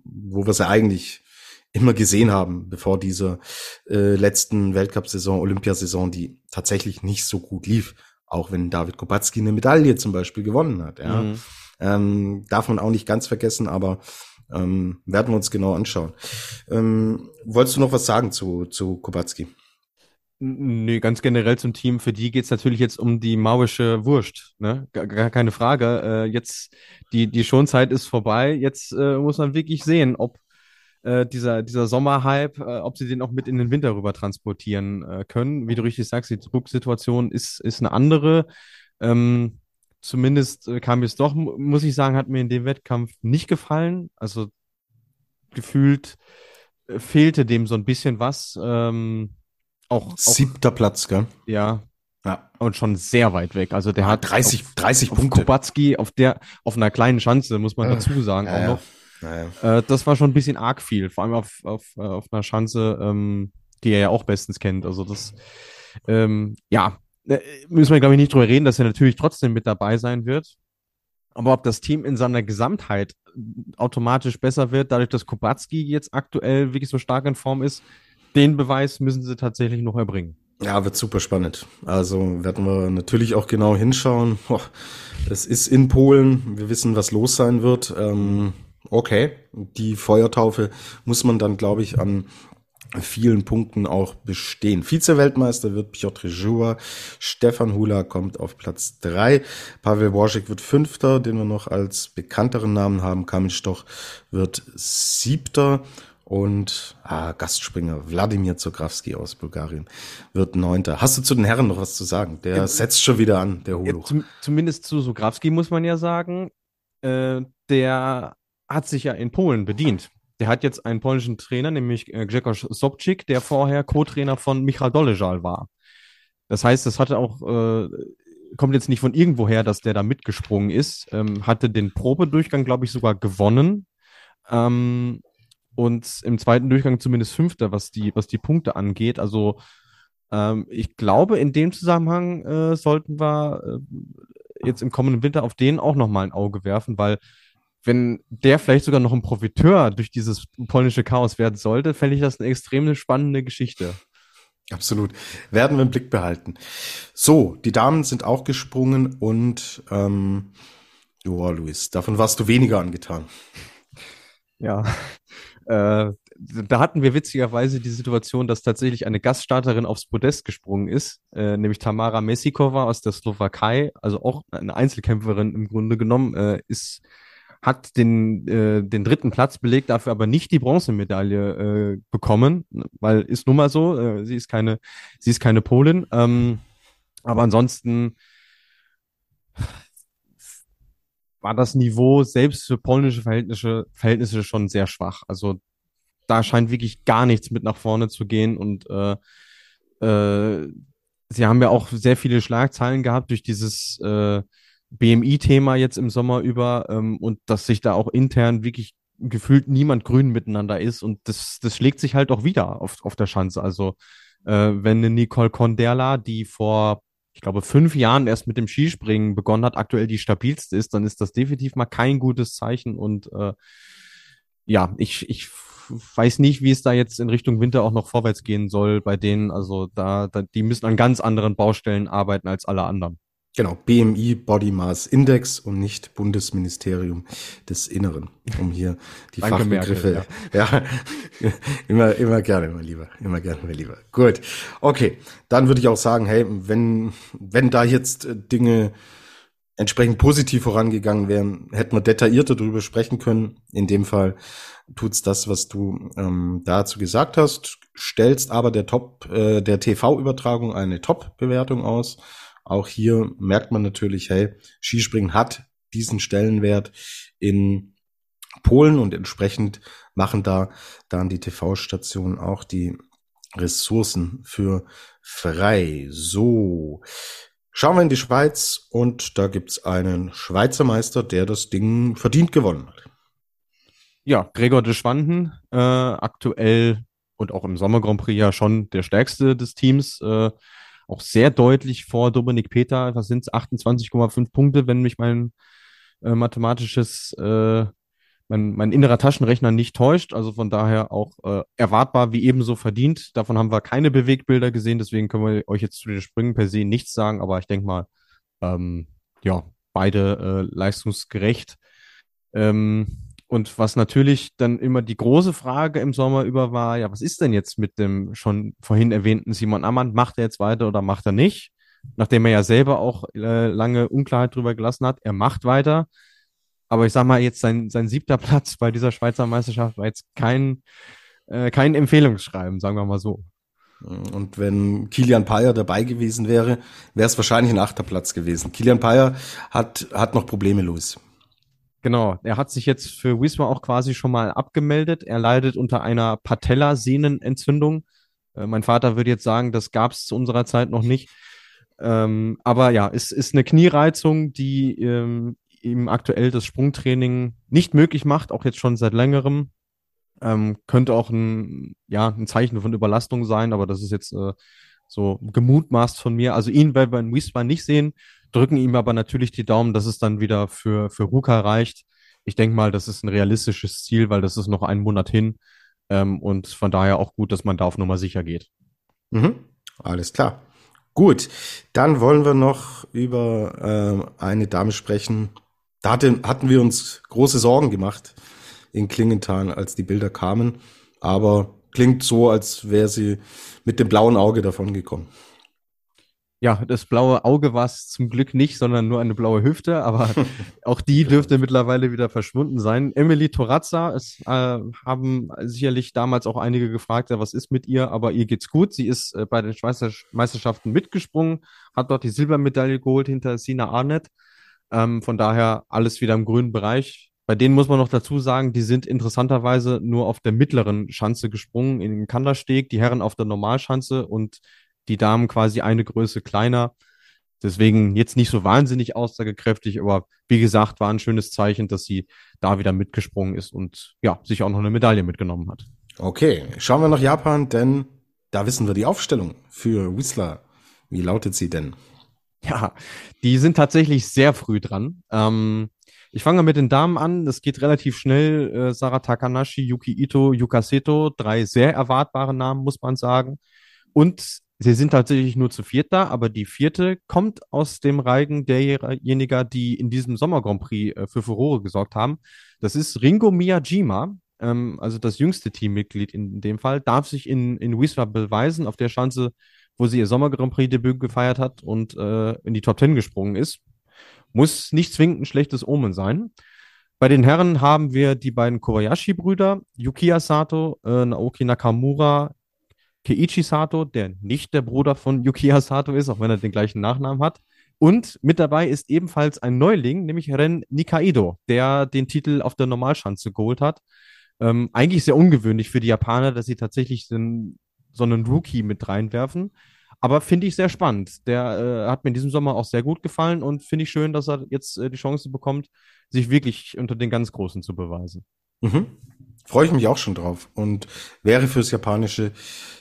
wo wir sie eigentlich immer gesehen haben, bevor dieser äh, letzten Weltcup-Saison, Olympiasaison, die tatsächlich nicht so gut lief. Auch wenn David Kubacki eine Medaille zum Beispiel gewonnen hat. Ja. Mhm. Ähm, darf man auch nicht ganz vergessen, aber ähm, werden wir uns genau anschauen. Ähm, wolltest du noch was sagen zu, zu Kubacki? Nee, ganz generell zum Team. Für die geht's natürlich jetzt um die mauische Wurst. Ne? Gar, gar keine Frage. Äh, jetzt, die, die Schonzeit ist vorbei. Jetzt äh, muss man wirklich sehen, ob äh, dieser, dieser Sommerhype, äh, ob sie den auch mit in den Winter rüber transportieren äh, können. Wie du richtig sagst, die Drucksituation ist, ist eine andere. Ähm, zumindest äh, kam es doch, muss ich sagen, hat mir in dem Wettkampf nicht gefallen. Also gefühlt äh, fehlte dem so ein bisschen was. Ähm, auch, Siebter auch, Platz, gell? Ja. Ja. Und schon sehr weit weg. Also der ah, hat 30, auf, 30 auf Punkte. Kubacki auf der, auf einer kleinen Schanze, muss man dazu sagen, ja, auch noch. Ja. Ja, äh, das war schon ein bisschen arg viel. Vor allem auf, auf, äh, auf einer Schanze, ähm, die er ja auch bestens kennt. Also das, ähm, ja, äh, müssen wir, glaube ich, nicht drüber reden, dass er natürlich trotzdem mit dabei sein wird. Aber ob das Team in seiner Gesamtheit automatisch besser wird, dadurch, dass Kubacki jetzt aktuell wirklich so stark in Form ist, den Beweis müssen sie tatsächlich noch erbringen. Ja, wird super spannend. Also werden wir natürlich auch genau hinschauen. Es ist in Polen. Wir wissen, was los sein wird. Ähm, okay, die Feuertaufe muss man dann, glaube ich, an vielen Punkten auch bestehen. Vize-Weltmeister wird Piotr Żuła, Stefan Hula kommt auf Platz drei, Pavel Wojcik wird Fünfter, den wir noch als bekannteren Namen haben, Kamil Stoch wird Siebter und ah, Gastspringer Wladimir Zograwski aus Bulgarien wird Neunter. Hast du zu den Herren noch was zu sagen? Der ja, setzt schon wieder an, der Holo. Ja, zum, zumindest zu Zograwski muss man ja sagen, äh, der hat sich ja in Polen bedient. Der hat jetzt einen polnischen Trainer, nämlich äh, Grzegorz Sobczyk, der vorher Co-Trainer von Michal Dolejal war. Das heißt, das hatte auch, äh, kommt jetzt nicht von irgendwoher, dass der da mitgesprungen ist, ähm, hatte den Probedurchgang, glaube ich, sogar gewonnen. Ähm, und im zweiten Durchgang zumindest Fünfter, was die, was die Punkte angeht. Also ähm, ich glaube, in dem Zusammenhang äh, sollten wir äh, jetzt im kommenden Winter auf den auch nochmal ein Auge werfen, weil wenn der vielleicht sogar noch ein Profiteur durch dieses polnische Chaos werden sollte, fände ich das eine extrem spannende Geschichte. Absolut. Werden wir im Blick behalten. So, die Damen sind auch gesprungen und ähm, ja, Luis, davon warst du weniger angetan. Ja, äh, da hatten wir witzigerweise die Situation, dass tatsächlich eine Gaststarterin aufs Podest gesprungen ist, äh, nämlich Tamara Mesikova aus der Slowakei, also auch eine Einzelkämpferin im Grunde genommen, äh, ist hat den, äh, den dritten Platz belegt, dafür aber nicht die Bronzemedaille äh, bekommen, weil ist nun mal so, äh, sie ist keine, sie ist keine Polin. Ähm, aber ansonsten war das Niveau selbst für polnische Verhältnisse, Verhältnisse schon sehr schwach. Also da scheint wirklich gar nichts mit nach vorne zu gehen und äh, äh, sie haben ja auch sehr viele Schlagzeilen gehabt durch dieses äh, BMI-Thema jetzt im Sommer über ähm, und dass sich da auch intern wirklich gefühlt niemand grün miteinander ist und das, das schlägt sich halt auch wieder auf, auf der Schanze. Also äh, wenn eine Nicole Conderla, die vor ich glaube, fünf Jahren erst mit dem Skispringen begonnen hat, aktuell die stabilste ist, dann ist das definitiv mal kein gutes Zeichen. Und äh, ja, ich, ich weiß nicht, wie es da jetzt in Richtung Winter auch noch vorwärts gehen soll bei denen. Also da, da die müssen an ganz anderen Baustellen arbeiten als alle anderen. Genau, BMI Body Mass Index und nicht Bundesministerium des Inneren, um hier die Danke, Fachbegriffe. ja. ja, *laughs* immer, immer gerne, immer lieber, immer gerne, immer lieber. Gut, okay, dann würde ich auch sagen, hey, wenn, wenn da jetzt äh, Dinge entsprechend positiv vorangegangen wären, hätten wir detaillierter darüber sprechen können. In dem Fall tut's das, was du ähm, dazu gesagt hast, stellst aber der Top, äh, der TV-Übertragung eine Top-Bewertung aus auch hier merkt man natürlich, hey, Skispringen hat diesen Stellenwert in Polen und entsprechend machen da dann die TV-Stationen auch die Ressourcen für frei. So. Schauen wir in die Schweiz und da gibt's einen Schweizer Meister, der das Ding verdient gewonnen hat. Ja, Gregor de Schwanden, äh, aktuell und auch im Sommer Grand Prix ja schon der stärkste des Teams. Äh, auch sehr deutlich vor Dominik Peter. Was sind es? 28,5 Punkte, wenn mich mein äh, mathematisches, äh, mein, mein innerer Taschenrechner nicht täuscht. Also von daher auch äh, erwartbar wie ebenso verdient. Davon haben wir keine Bewegbilder gesehen, deswegen können wir euch jetzt zu den Sprüngen per se nichts sagen, aber ich denke mal, ähm, ja, beide äh, leistungsgerecht. Ähm, und was natürlich dann immer die große Frage im Sommer über war, ja, was ist denn jetzt mit dem schon vorhin erwähnten Simon Ammann? Macht er jetzt weiter oder macht er nicht? Nachdem er ja selber auch äh, lange Unklarheit drüber gelassen hat, er macht weiter. Aber ich sag mal, jetzt sein, sein siebter *laughs* Platz bei dieser Schweizer Meisterschaft war jetzt kein, äh, kein Empfehlungsschreiben, sagen wir mal so. Und wenn Kilian Payer dabei gewesen wäre, wäre es wahrscheinlich ein achter Platz gewesen. Kilian Payer hat, hat noch Probleme, Louis. Genau, er hat sich jetzt für Wismar auch quasi schon mal abgemeldet. Er leidet unter einer Patellasehnenentzündung. Äh, mein Vater würde jetzt sagen, das gab es zu unserer Zeit noch nicht. Ähm, aber ja, es ist eine Kniereizung, die ähm, ihm aktuell das Sprungtraining nicht möglich macht, auch jetzt schon seit längerem. Ähm, könnte auch ein, ja, ein Zeichen von Überlastung sein, aber das ist jetzt äh, so gemutmaßt von mir. Also ihn werden wir in Wismar nicht sehen drücken ihm aber natürlich die Daumen, dass es dann wieder für, für Ruka reicht. Ich denke mal, das ist ein realistisches Ziel, weil das ist noch einen Monat hin. Ähm, und von daher auch gut, dass man da auf Nummer sicher geht. Mhm. Alles klar. Gut, dann wollen wir noch über äh, eine Dame sprechen. Da hatte, hatten wir uns große Sorgen gemacht in Klingenthal, als die Bilder kamen. Aber klingt so, als wäre sie mit dem blauen Auge davon gekommen. Ja, das blaue Auge war es zum Glück nicht, sondern nur eine blaue Hüfte, aber *laughs* auch die dürfte mittlerweile wieder verschwunden sein. Emily Torazza, es äh, haben sicherlich damals auch einige gefragt, ja, was ist mit ihr, aber ihr geht's gut. Sie ist äh, bei den Schweizer Meisterschaften mitgesprungen, hat dort die Silbermedaille geholt hinter Sina Arnett. Ähm, von daher alles wieder im grünen Bereich. Bei denen muss man noch dazu sagen, die sind interessanterweise nur auf der mittleren Schanze gesprungen, in den Kandersteg, die Herren auf der Normalschanze und die Damen quasi eine Größe kleiner. Deswegen jetzt nicht so wahnsinnig aussagekräftig, aber wie gesagt, war ein schönes Zeichen, dass sie da wieder mitgesprungen ist und ja, sich auch noch eine Medaille mitgenommen hat. Okay, schauen wir nach Japan, denn da wissen wir die Aufstellung für Whistler. Wie lautet sie denn? Ja, die sind tatsächlich sehr früh dran. Ähm, ich fange mit den Damen an. Das geht relativ schnell. Äh, Sarah Takanashi, Yuki Ito, Yuka Seto, drei sehr erwartbare Namen, muss man sagen. Und Sie sind tatsächlich nur zu viert da, aber die vierte kommt aus dem Reigen derjenigen, die in diesem Sommer Grand Prix äh, für Furore gesorgt haben. Das ist Ringo Miyajima, ähm, also das jüngste Teammitglied in dem Fall, darf sich in, in Wiswa beweisen auf der Schanze, wo sie ihr Sommer Grand Prix Debüt gefeiert hat und äh, in die Top Ten gesprungen ist. Muss nicht zwingend ein schlechtes Omen sein. Bei den Herren haben wir die beiden Kobayashi-Brüder, Yukiya Sato, äh, Naoki Nakamura, Keiichi Sato, der nicht der Bruder von Yukiya Sato ist, auch wenn er den gleichen Nachnamen hat. Und mit dabei ist ebenfalls ein Neuling, nämlich Ren Nikaido, der den Titel auf der Normalschanze geholt hat. Ähm, eigentlich sehr ungewöhnlich für die Japaner, dass sie tatsächlich den, so einen Rookie mit reinwerfen. Aber finde ich sehr spannend. Der äh, hat mir in diesem Sommer auch sehr gut gefallen und finde ich schön, dass er jetzt äh, die Chance bekommt, sich wirklich unter den ganz Großen zu beweisen. Mhm. Freue ich mich auch schon drauf und wäre fürs japanische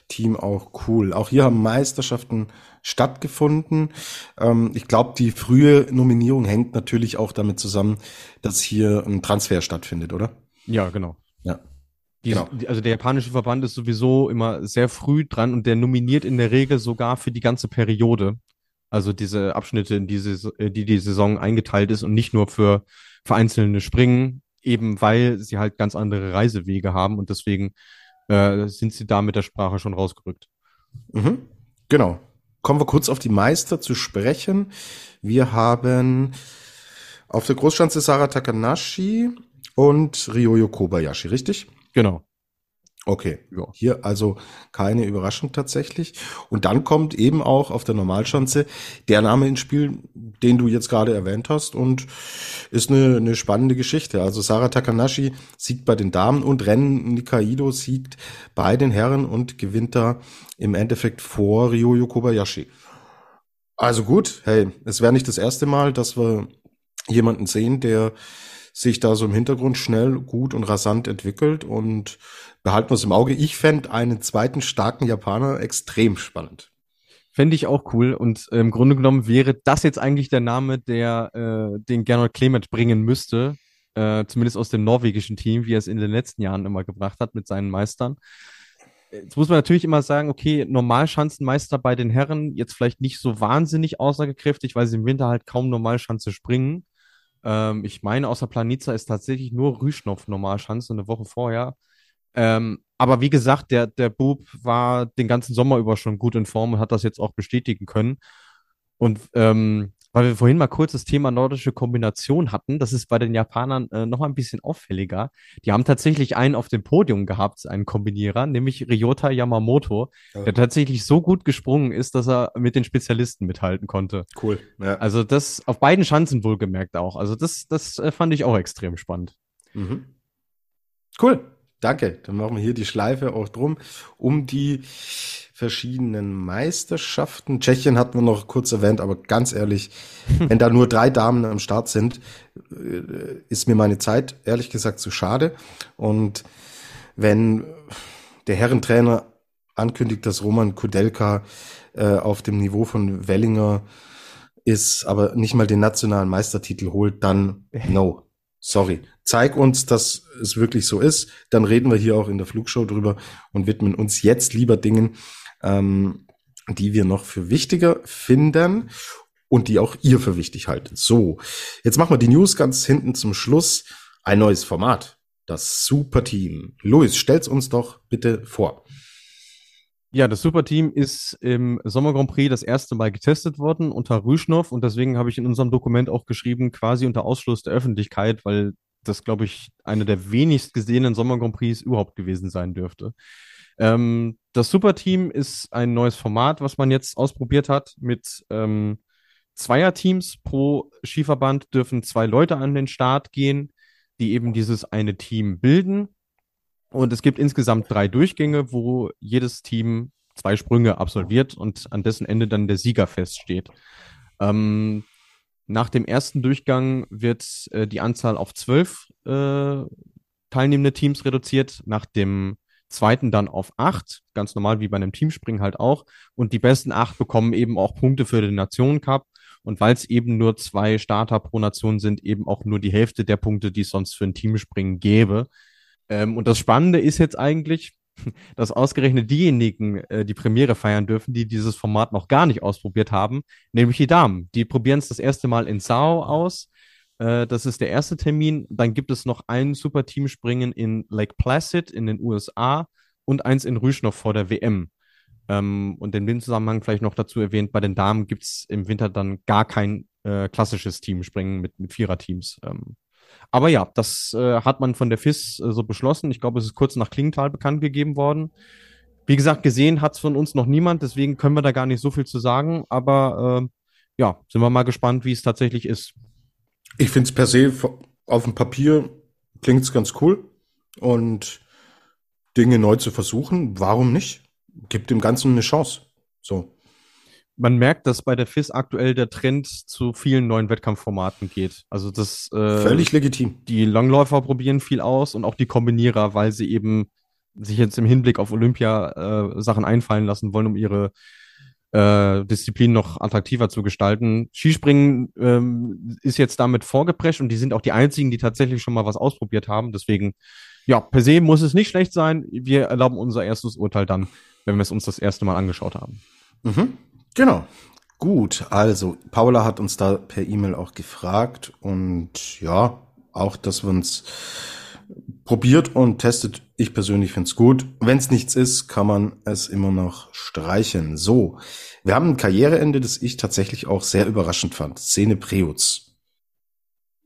Team auch cool. Auch hier haben Meisterschaften stattgefunden. Ähm, ich glaube, die frühe Nominierung hängt natürlich auch damit zusammen, dass hier ein Transfer stattfindet, oder? Ja, genau. Ja. Die, genau. Also der japanische Verband ist sowieso immer sehr früh dran und der nominiert in der Regel sogar für die ganze Periode. Also diese Abschnitte, in diese, die die Saison eingeteilt ist und nicht nur für, für einzelne Springen, eben weil sie halt ganz andere Reisewege haben und deswegen äh, sind sie da mit der Sprache schon rausgerückt. Mhm. Genau. Kommen wir kurz auf die Meister zu sprechen. Wir haben auf der Großschanze Sarah Takanashi und Ryoyo Kobayashi, richtig? Genau. Okay, ja. hier also keine Überraschung tatsächlich. Und dann kommt eben auch auf der Normalschanze der Name ins Spiel, den du jetzt gerade erwähnt hast und ist eine, eine spannende Geschichte. Also Sarah Takanashi siegt bei den Damen und Ren Nikaido siegt bei den Herren und gewinnt da im Endeffekt vor Ryoyo Kobayashi. Also gut, hey, es wäre nicht das erste Mal, dass wir jemanden sehen, der sich da so im Hintergrund schnell, gut und rasant entwickelt und behalten wir es im Auge. Ich fände einen zweiten starken Japaner extrem spannend. Fände ich auch cool. Und äh, im Grunde genommen wäre das jetzt eigentlich der Name, der äh, den Gernot Clement bringen müsste. Äh, zumindest aus dem norwegischen Team, wie er es in den letzten Jahren immer gebracht hat mit seinen Meistern. Jetzt muss man natürlich immer sagen, okay, Normalschanzenmeister bei den Herren jetzt vielleicht nicht so wahnsinnig aussagekräftig, weil sie im Winter halt kaum Normalschanze springen. Ähm, ich meine, außer Planica ist tatsächlich nur Rüschnow Normalschanze eine Woche vorher. Ähm, aber wie gesagt, der, der Bub war den ganzen Sommer über schon gut in Form und hat das jetzt auch bestätigen können. Und ähm, weil wir vorhin mal kurz das Thema nordische Kombination hatten, das ist bei den Japanern äh, noch ein bisschen auffälliger. Die haben tatsächlich einen auf dem Podium gehabt, einen Kombinierer, nämlich Ryota Yamamoto, ja. der tatsächlich so gut gesprungen ist, dass er mit den Spezialisten mithalten konnte. Cool. Ja. Also das auf beiden Schanzen wohlgemerkt auch. Also das, das äh, fand ich auch extrem spannend. Mhm. Cool. Danke. Dann machen wir hier die Schleife auch drum um die verschiedenen Meisterschaften. Tschechien hatten wir noch kurz erwähnt, aber ganz ehrlich, *laughs* wenn da nur drei Damen am Start sind, äh, ist mir meine Zeit ehrlich gesagt zu schade. Und wenn der Herrentrainer ankündigt, dass Roman Kudelka äh, auf dem Niveau von Wellinger ist, aber nicht mal den nationalen Meistertitel holt, dann no. *laughs* Sorry. Zeig uns, dass es wirklich so ist. Dann reden wir hier auch in der Flugshow drüber und widmen uns jetzt lieber Dingen, ähm, die wir noch für wichtiger finden und die auch ihr für wichtig haltet. So, jetzt machen wir die News ganz hinten zum Schluss. Ein neues Format, das Superteam. Luis, stell's uns doch bitte vor. Ja, das Superteam ist im Sommer Grand Prix das erste Mal getestet worden unter Rüschnow und deswegen habe ich in unserem Dokument auch geschrieben, quasi unter Ausschluss der Öffentlichkeit, weil das, glaube ich, eine der wenigst gesehenen Sommer Grand Prix überhaupt gewesen sein dürfte. Ähm, das Superteam ist ein neues Format, was man jetzt ausprobiert hat mit ähm, Zweierteams. Pro Skiverband dürfen zwei Leute an den Start gehen, die eben dieses eine Team bilden. Und es gibt insgesamt drei Durchgänge, wo jedes Team zwei Sprünge absolviert und an dessen Ende dann der Sieger feststeht. Ähm, nach dem ersten Durchgang wird äh, die Anzahl auf zwölf äh, teilnehmende Teams reduziert. Nach dem zweiten dann auf acht, ganz normal wie bei einem Teamspringen halt auch. Und die besten acht bekommen eben auch Punkte für den Nationen Cup. Und weil es eben nur zwei Starter pro Nation sind, eben auch nur die Hälfte der Punkte, die es sonst für ein Teamspringen gäbe. Ähm, und das Spannende ist jetzt eigentlich, *laughs* dass ausgerechnet diejenigen äh, die Premiere feiern dürfen, die dieses Format noch gar nicht ausprobiert haben, nämlich die Damen. Die probieren es das erste Mal in Sao aus äh, das ist der erste Termin. Dann gibt es noch ein Super-Team-Springen in Lake Placid in den USA und eins in Rüschnow vor der WM. Ähm, und in dem Zusammenhang vielleicht noch dazu erwähnt, bei den Damen gibt es im Winter dann gar kein äh, klassisches Teamspringen mit, mit Viererteams. Ähm, aber ja, das äh, hat man von der FIS äh, so beschlossen. Ich glaube, es ist kurz nach Klingenthal bekannt gegeben worden. Wie gesagt, gesehen hat es von uns noch niemand, deswegen können wir da gar nicht so viel zu sagen. Aber äh, ja, sind wir mal gespannt, wie es tatsächlich ist. Ich finde es per se auf dem Papier klingt es ganz cool und Dinge neu zu versuchen, warum nicht? Gibt dem Ganzen eine Chance. So. Man merkt, dass bei der FIS aktuell der Trend zu vielen neuen Wettkampfformaten geht. Also das äh, völlig legitim. Die Langläufer probieren viel aus und auch die Kombinierer, weil sie eben sich jetzt im Hinblick auf Olympia äh, Sachen einfallen lassen wollen, um ihre äh, Disziplin noch attraktiver zu gestalten. Skispringen ähm, ist jetzt damit vorgeprescht und die sind auch die einzigen, die tatsächlich schon mal was ausprobiert haben. Deswegen, ja, per se muss es nicht schlecht sein. Wir erlauben unser erstes Urteil dann, wenn wir es uns das erste Mal angeschaut haben. Mhm. Genau. Gut, also Paula hat uns da per E-Mail auch gefragt und ja, auch, dass wir uns probiert und testet. Ich persönlich finde es gut. Wenn es nichts ist, kann man es immer noch streichen. So, wir haben ein Karriereende, das ich tatsächlich auch sehr überraschend fand. Szene Preutz.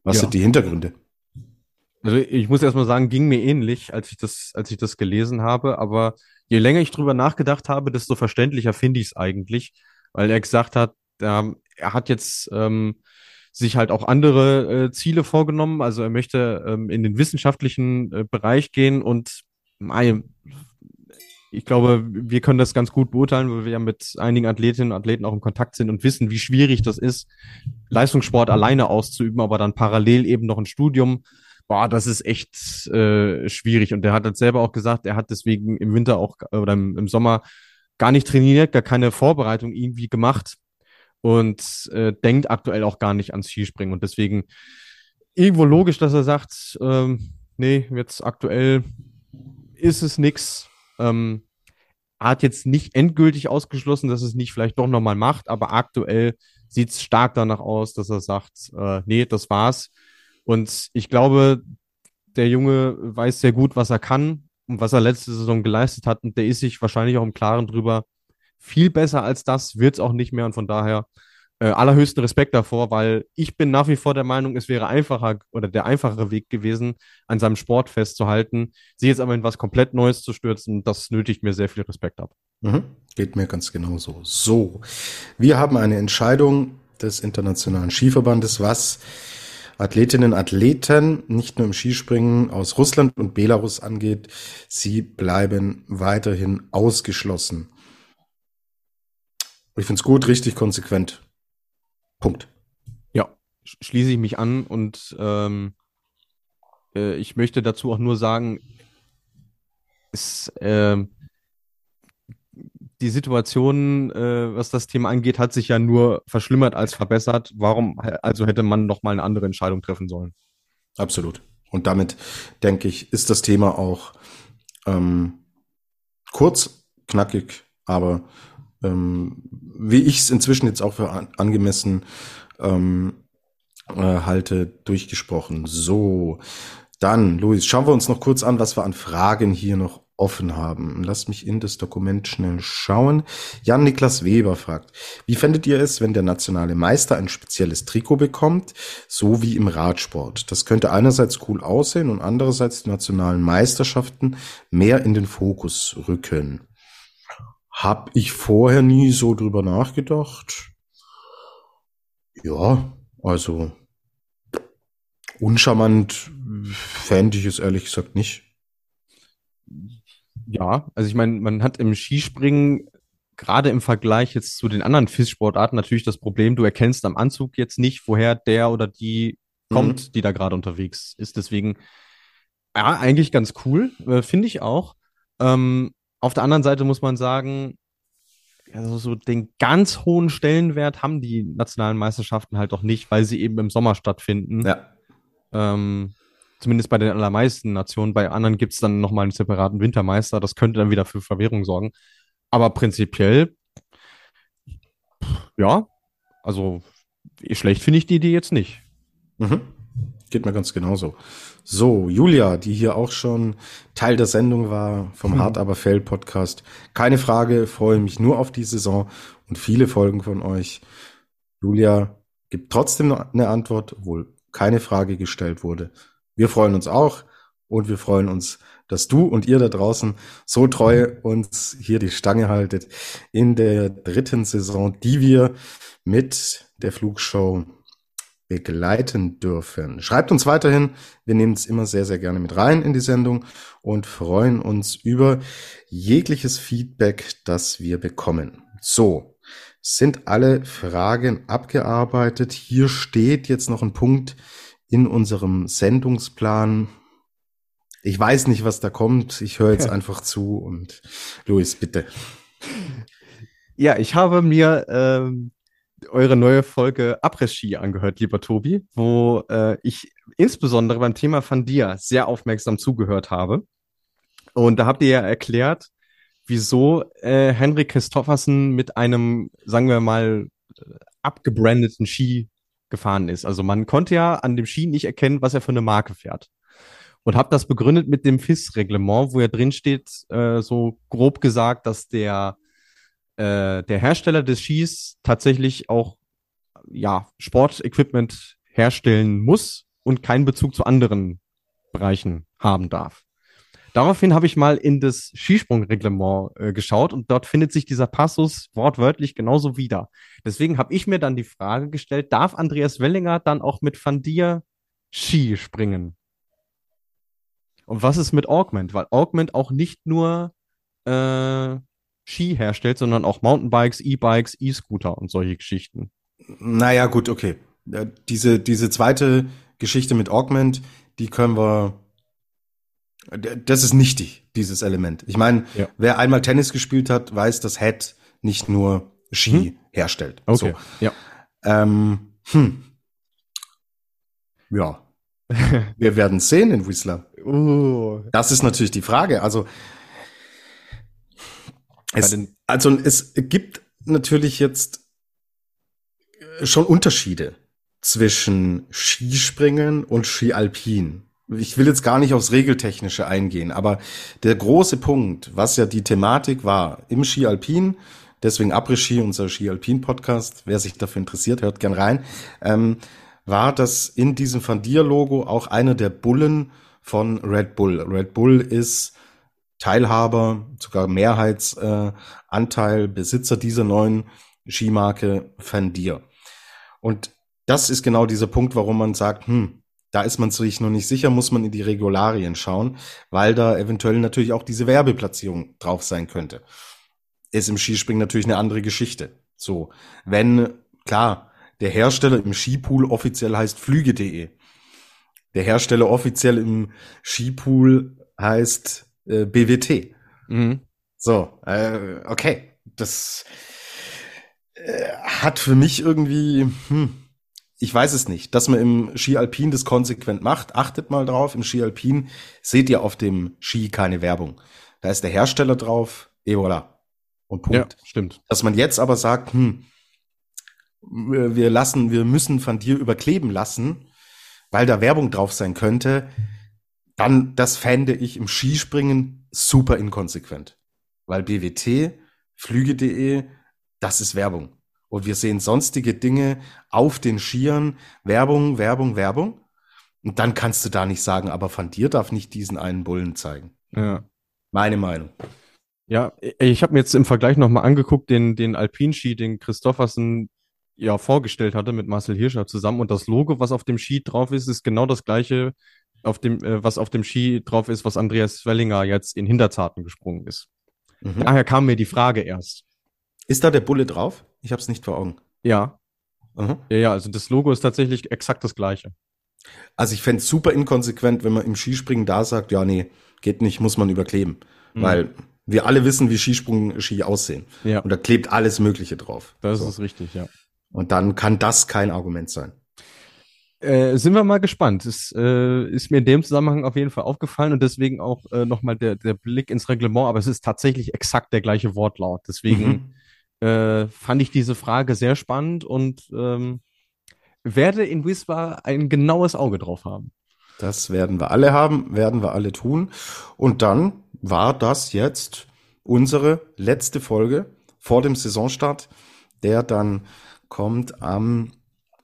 Was ja. sind die Hintergründe? Also ich muss erstmal sagen, ging mir ähnlich, als ich das, als ich das gelesen habe. Aber je länger ich drüber nachgedacht habe, desto verständlicher finde ich es eigentlich, weil er gesagt hat, ähm, er hat jetzt ähm, sich halt auch andere äh, Ziele vorgenommen. Also er möchte ähm, in den wissenschaftlichen äh, Bereich gehen und ich glaube, wir können das ganz gut beurteilen, weil wir ja mit einigen Athletinnen und Athleten auch im Kontakt sind und wissen, wie schwierig das ist, Leistungssport alleine auszuüben, aber dann parallel eben noch ein Studium. Boah, das ist echt äh, schwierig. Und der hat jetzt selber auch gesagt, er hat deswegen im Winter auch oder im, im Sommer gar nicht trainiert, gar keine Vorbereitung irgendwie gemacht und äh, denkt aktuell auch gar nicht ans Skispringen. Und deswegen irgendwo logisch, dass er sagt, ähm, nee, jetzt aktuell ist es nix. Ähm, hat jetzt nicht endgültig ausgeschlossen, dass es nicht vielleicht doch nochmal macht, aber aktuell sieht es stark danach aus, dass er sagt, äh, nee, das war's. Und ich glaube, der Junge weiß sehr gut, was er kann und was er letzte Saison geleistet hat. Und der ist sich wahrscheinlich auch im Klaren drüber. Viel besser als das wird es auch nicht mehr. Und von daher äh, allerhöchsten Respekt davor, weil ich bin nach wie vor der Meinung, es wäre einfacher oder der einfachere Weg gewesen, an seinem Sport festzuhalten, sie jetzt aber in was komplett Neues zu stürzen. Das nötigt mir sehr viel Respekt ab. Mhm. Geht mir ganz genauso. So, wir haben eine Entscheidung des Internationalen Skiverbandes, was Athletinnen, Athleten, nicht nur im Skispringen aus Russland und Belarus angeht. Sie bleiben weiterhin ausgeschlossen. Ich finde es gut, richtig konsequent. Punkt. Ja, schließe ich mich an und ähm, äh, ich möchte dazu auch nur sagen, es, äh, die Situation, äh, was das Thema angeht, hat sich ja nur verschlimmert als verbessert. Warum also hätte man noch mal eine andere Entscheidung treffen sollen? Absolut. Und damit denke ich, ist das Thema auch ähm, kurz, knackig, aber ähm, wie ich es inzwischen jetzt auch für an, angemessen ähm, äh, halte, durchgesprochen. So, dann, Luis, schauen wir uns noch kurz an, was wir an Fragen hier noch offen haben. Lass mich in das Dokument schnell schauen. Jan-Niklas Weber fragt, wie fändet ihr es, wenn der nationale Meister ein spezielles Trikot bekommt, so wie im Radsport? Das könnte einerseits cool aussehen und andererseits die nationalen Meisterschaften mehr in den Fokus rücken. Hab ich vorher nie so drüber nachgedacht. Ja, also uncharmant fände ich es ehrlich gesagt nicht. Ja, also ich meine, man hat im Skispringen gerade im Vergleich jetzt zu den anderen FIS-Sportarten natürlich das Problem, du erkennst am Anzug jetzt nicht, woher der oder die kommt, mhm. die da gerade unterwegs ist. Deswegen, ja, eigentlich ganz cool, äh, finde ich auch. Ähm, auf der anderen Seite muss man sagen, also so den ganz hohen Stellenwert haben die nationalen Meisterschaften halt doch nicht, weil sie eben im Sommer stattfinden. Ja. Ähm, zumindest bei den allermeisten Nationen. Bei anderen gibt es dann nochmal einen separaten Wintermeister. Das könnte dann wieder für Verwirrung sorgen. Aber prinzipiell, ja, also schlecht finde ich die Idee jetzt nicht. Mhm. Geht mir ganz genauso. So, Julia, die hier auch schon Teil der Sendung war vom hm. Hart aber Fell Podcast. Keine Frage, freue mich nur auf die Saison und viele Folgen von euch. Julia gibt trotzdem eine Antwort, obwohl keine Frage gestellt wurde. Wir freuen uns auch und wir freuen uns, dass du und ihr da draußen so treu uns hier die Stange haltet in der dritten Saison, die wir mit der Flugshow begleiten dürfen. Schreibt uns weiterhin. Wir nehmen es immer sehr, sehr gerne mit rein in die Sendung und freuen uns über jegliches Feedback, das wir bekommen. So, sind alle Fragen abgearbeitet. Hier steht jetzt noch ein Punkt in unserem Sendungsplan. Ich weiß nicht, was da kommt. Ich höre jetzt *laughs* einfach zu und Luis, bitte. Ja, ich habe mir ähm, eure neue Folge Après-Ski angehört, lieber Tobi, wo äh, ich insbesondere beim Thema von dir sehr aufmerksam zugehört habe. Und da habt ihr ja erklärt, wieso äh, Henrik Christoffersen mit einem, sagen wir mal, abgebrandeten Ski gefahren ist. Also man konnte ja an dem Ski nicht erkennen, was er für eine Marke fährt. Und habe das begründet mit dem FIS-Reglement, wo ja drin steht, äh, so grob gesagt, dass der äh, der Hersteller des Skis tatsächlich auch ja, Sportequipment herstellen muss und keinen Bezug zu anderen Bereichen haben darf. Daraufhin habe ich mal in das Skisprungreglement äh, geschaut und dort findet sich dieser Passus wortwörtlich genauso wieder. Deswegen habe ich mir dann die Frage gestellt, darf Andreas Wellinger dann auch mit Van Dier Ski springen? Und was ist mit Augment? Weil Augment auch nicht nur äh, Ski herstellt, sondern auch Mountainbikes, E-Bikes, E-Scooter und solche Geschichten. Naja, gut, okay. Diese, diese zweite Geschichte mit Augment, die können wir. Das ist nichtig, dieses Element. Ich meine, ja. wer einmal Tennis gespielt hat, weiß, dass Head nicht nur Ski hm? herstellt. Okay. So. Ja. Ähm, hm. Ja. *laughs* Wir werden sehen in Whistler. Uh. Das ist natürlich die Frage. Also es, also es gibt natürlich jetzt schon Unterschiede zwischen Skispringen und Skialpin. Ich will jetzt gar nicht aufs Regeltechnische eingehen, aber der große Punkt, was ja die Thematik war im Skialpin, deswegen Après-Ski, unser Ski-Alpin-Podcast, wer sich dafür interessiert, hört gern rein, ähm, war, dass in diesem Van Dier-Logo auch einer der Bullen von Red Bull. Red Bull ist Teilhaber, sogar Mehrheitsanteil, äh, Besitzer dieser neuen Skimarke Van Dier. Und das ist genau dieser Punkt, warum man sagt, hm, da ist man sich noch nicht sicher, muss man in die Regularien schauen, weil da eventuell natürlich auch diese Werbeplatzierung drauf sein könnte. Ist im Skispringen natürlich eine andere Geschichte. So, wenn, klar, der Hersteller im Skipool offiziell heißt Flüge.de. Der Hersteller offiziell im Skipool heißt äh, BWT. Mhm. So, äh, okay. Das äh, hat für mich irgendwie, hm, ich weiß es nicht, dass man im Ski Alpin das konsequent macht. Achtet mal drauf, im Ski Alpin seht ihr auf dem Ski keine Werbung. Da ist der Hersteller drauf, et voilà. Und Punkt. Ja, stimmt. Dass man jetzt aber sagt, hm, wir lassen, wir müssen von dir überkleben lassen, weil da Werbung drauf sein könnte, dann das fände ich im Skispringen super inkonsequent. Weil BWT, Flüge.de, das ist Werbung. Und wir sehen sonstige Dinge auf den Skiern, Werbung, Werbung, Werbung. Und dann kannst du da nicht sagen, aber von dir darf nicht diesen einen Bullen zeigen. Ja. Meine Meinung. Ja, ich habe mir jetzt im Vergleich nochmal angeguckt, den, den Alpinski, den Christoffersen ja vorgestellt hatte mit Marcel Hirscher zusammen. Und das Logo, was auf dem Ski drauf ist, ist genau das gleiche, auf dem, äh, was auf dem Ski drauf ist, was Andreas Zwellinger jetzt in Hinterzarten gesprungen ist. Mhm. Daher kam mir die Frage erst. Ist da der Bulle drauf? Ich habe es nicht vor Augen. Ja. Mhm. Ja, ja, also das Logo ist tatsächlich exakt das gleiche. Also ich fände es super inkonsequent, wenn man im Skispringen da sagt, ja, nee, geht nicht, muss man überkleben. Mhm. Weil wir alle wissen, wie Skisprung-Ski aussehen. Ja. Und da klebt alles Mögliche drauf. Das so. ist richtig, ja. Und dann kann das kein Argument sein. Äh, sind wir mal gespannt. Es äh, ist mir in dem Zusammenhang auf jeden Fall aufgefallen und deswegen auch äh, nochmal der, der Blick ins Reglement, aber es ist tatsächlich exakt der gleiche Wortlaut. Deswegen mhm. Äh, fand ich diese Frage sehr spannend und ähm, werde in Wiswa ein genaues Auge drauf haben. Das werden wir alle haben, werden wir alle tun. Und dann war das jetzt unsere letzte Folge vor dem Saisonstart, der dann kommt am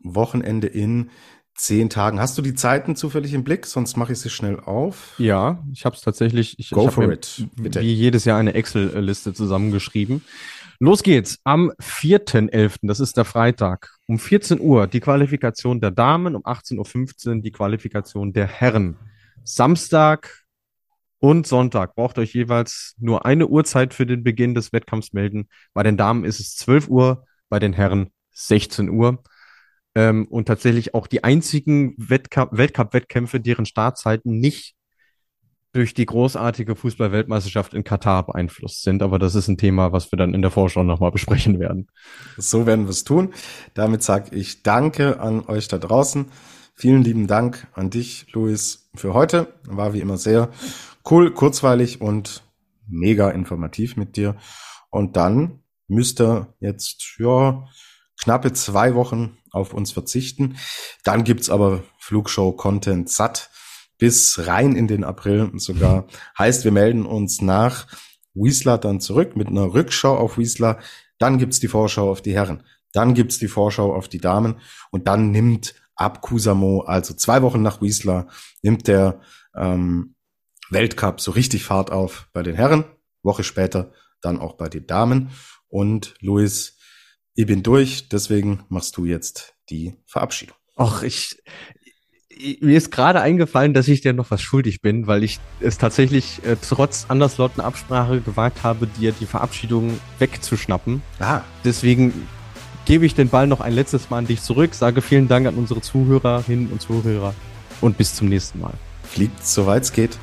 Wochenende in zehn Tagen. Hast du die Zeiten zufällig im Blick? Sonst mache ich sie schnell auf. Ja, ich habe es tatsächlich. Ich, Go ich for it. Bitte. Wie jedes Jahr eine Excel-Liste zusammengeschrieben. Los geht's. Am 4.11., das ist der Freitag, um 14 Uhr die Qualifikation der Damen, um 18.15 Uhr die Qualifikation der Herren. Samstag und Sonntag braucht euch jeweils nur eine Uhrzeit für den Beginn des Wettkampfs melden. Bei den Damen ist es 12 Uhr, bei den Herren 16 Uhr. Ähm, und tatsächlich auch die einzigen Weltcup-Wettkämpfe, deren Startzeiten nicht durch die großartige Fußball-Weltmeisterschaft in Katar beeinflusst sind. Aber das ist ein Thema, was wir dann in der Vorschau nochmal besprechen werden. So werden wir es tun. Damit sage ich Danke an euch da draußen. Vielen lieben Dank an dich, Luis, für heute. War wie immer sehr cool, kurzweilig und mega informativ mit dir. Und dann müsst ihr jetzt, ja, knappe zwei Wochen auf uns verzichten. Dann gibt's aber Flugshow-Content satt bis rein in den April sogar. Heißt, wir melden uns nach Wiesler dann zurück mit einer Rückschau auf Wiesler. Dann gibt's die Vorschau auf die Herren. Dann gibt's die Vorschau auf die Damen. Und dann nimmt ab Kusamo, also zwei Wochen nach Wiesler, nimmt der ähm, Weltcup so richtig Fahrt auf bei den Herren. Woche später dann auch bei den Damen. Und Luis, ich bin durch, deswegen machst du jetzt die Verabschiedung. Ach, ich, mir ist gerade eingefallen, dass ich dir noch was schuldig bin, weil ich es tatsächlich äh, trotz anderslauten Absprache gewagt habe, dir die Verabschiedung wegzuschnappen. Ah. Deswegen gebe ich den Ball noch ein letztes Mal an dich zurück, sage vielen Dank an unsere Zuhörerinnen und Zuhörer und bis zum nächsten Mal. Fliegt, soweit es geht.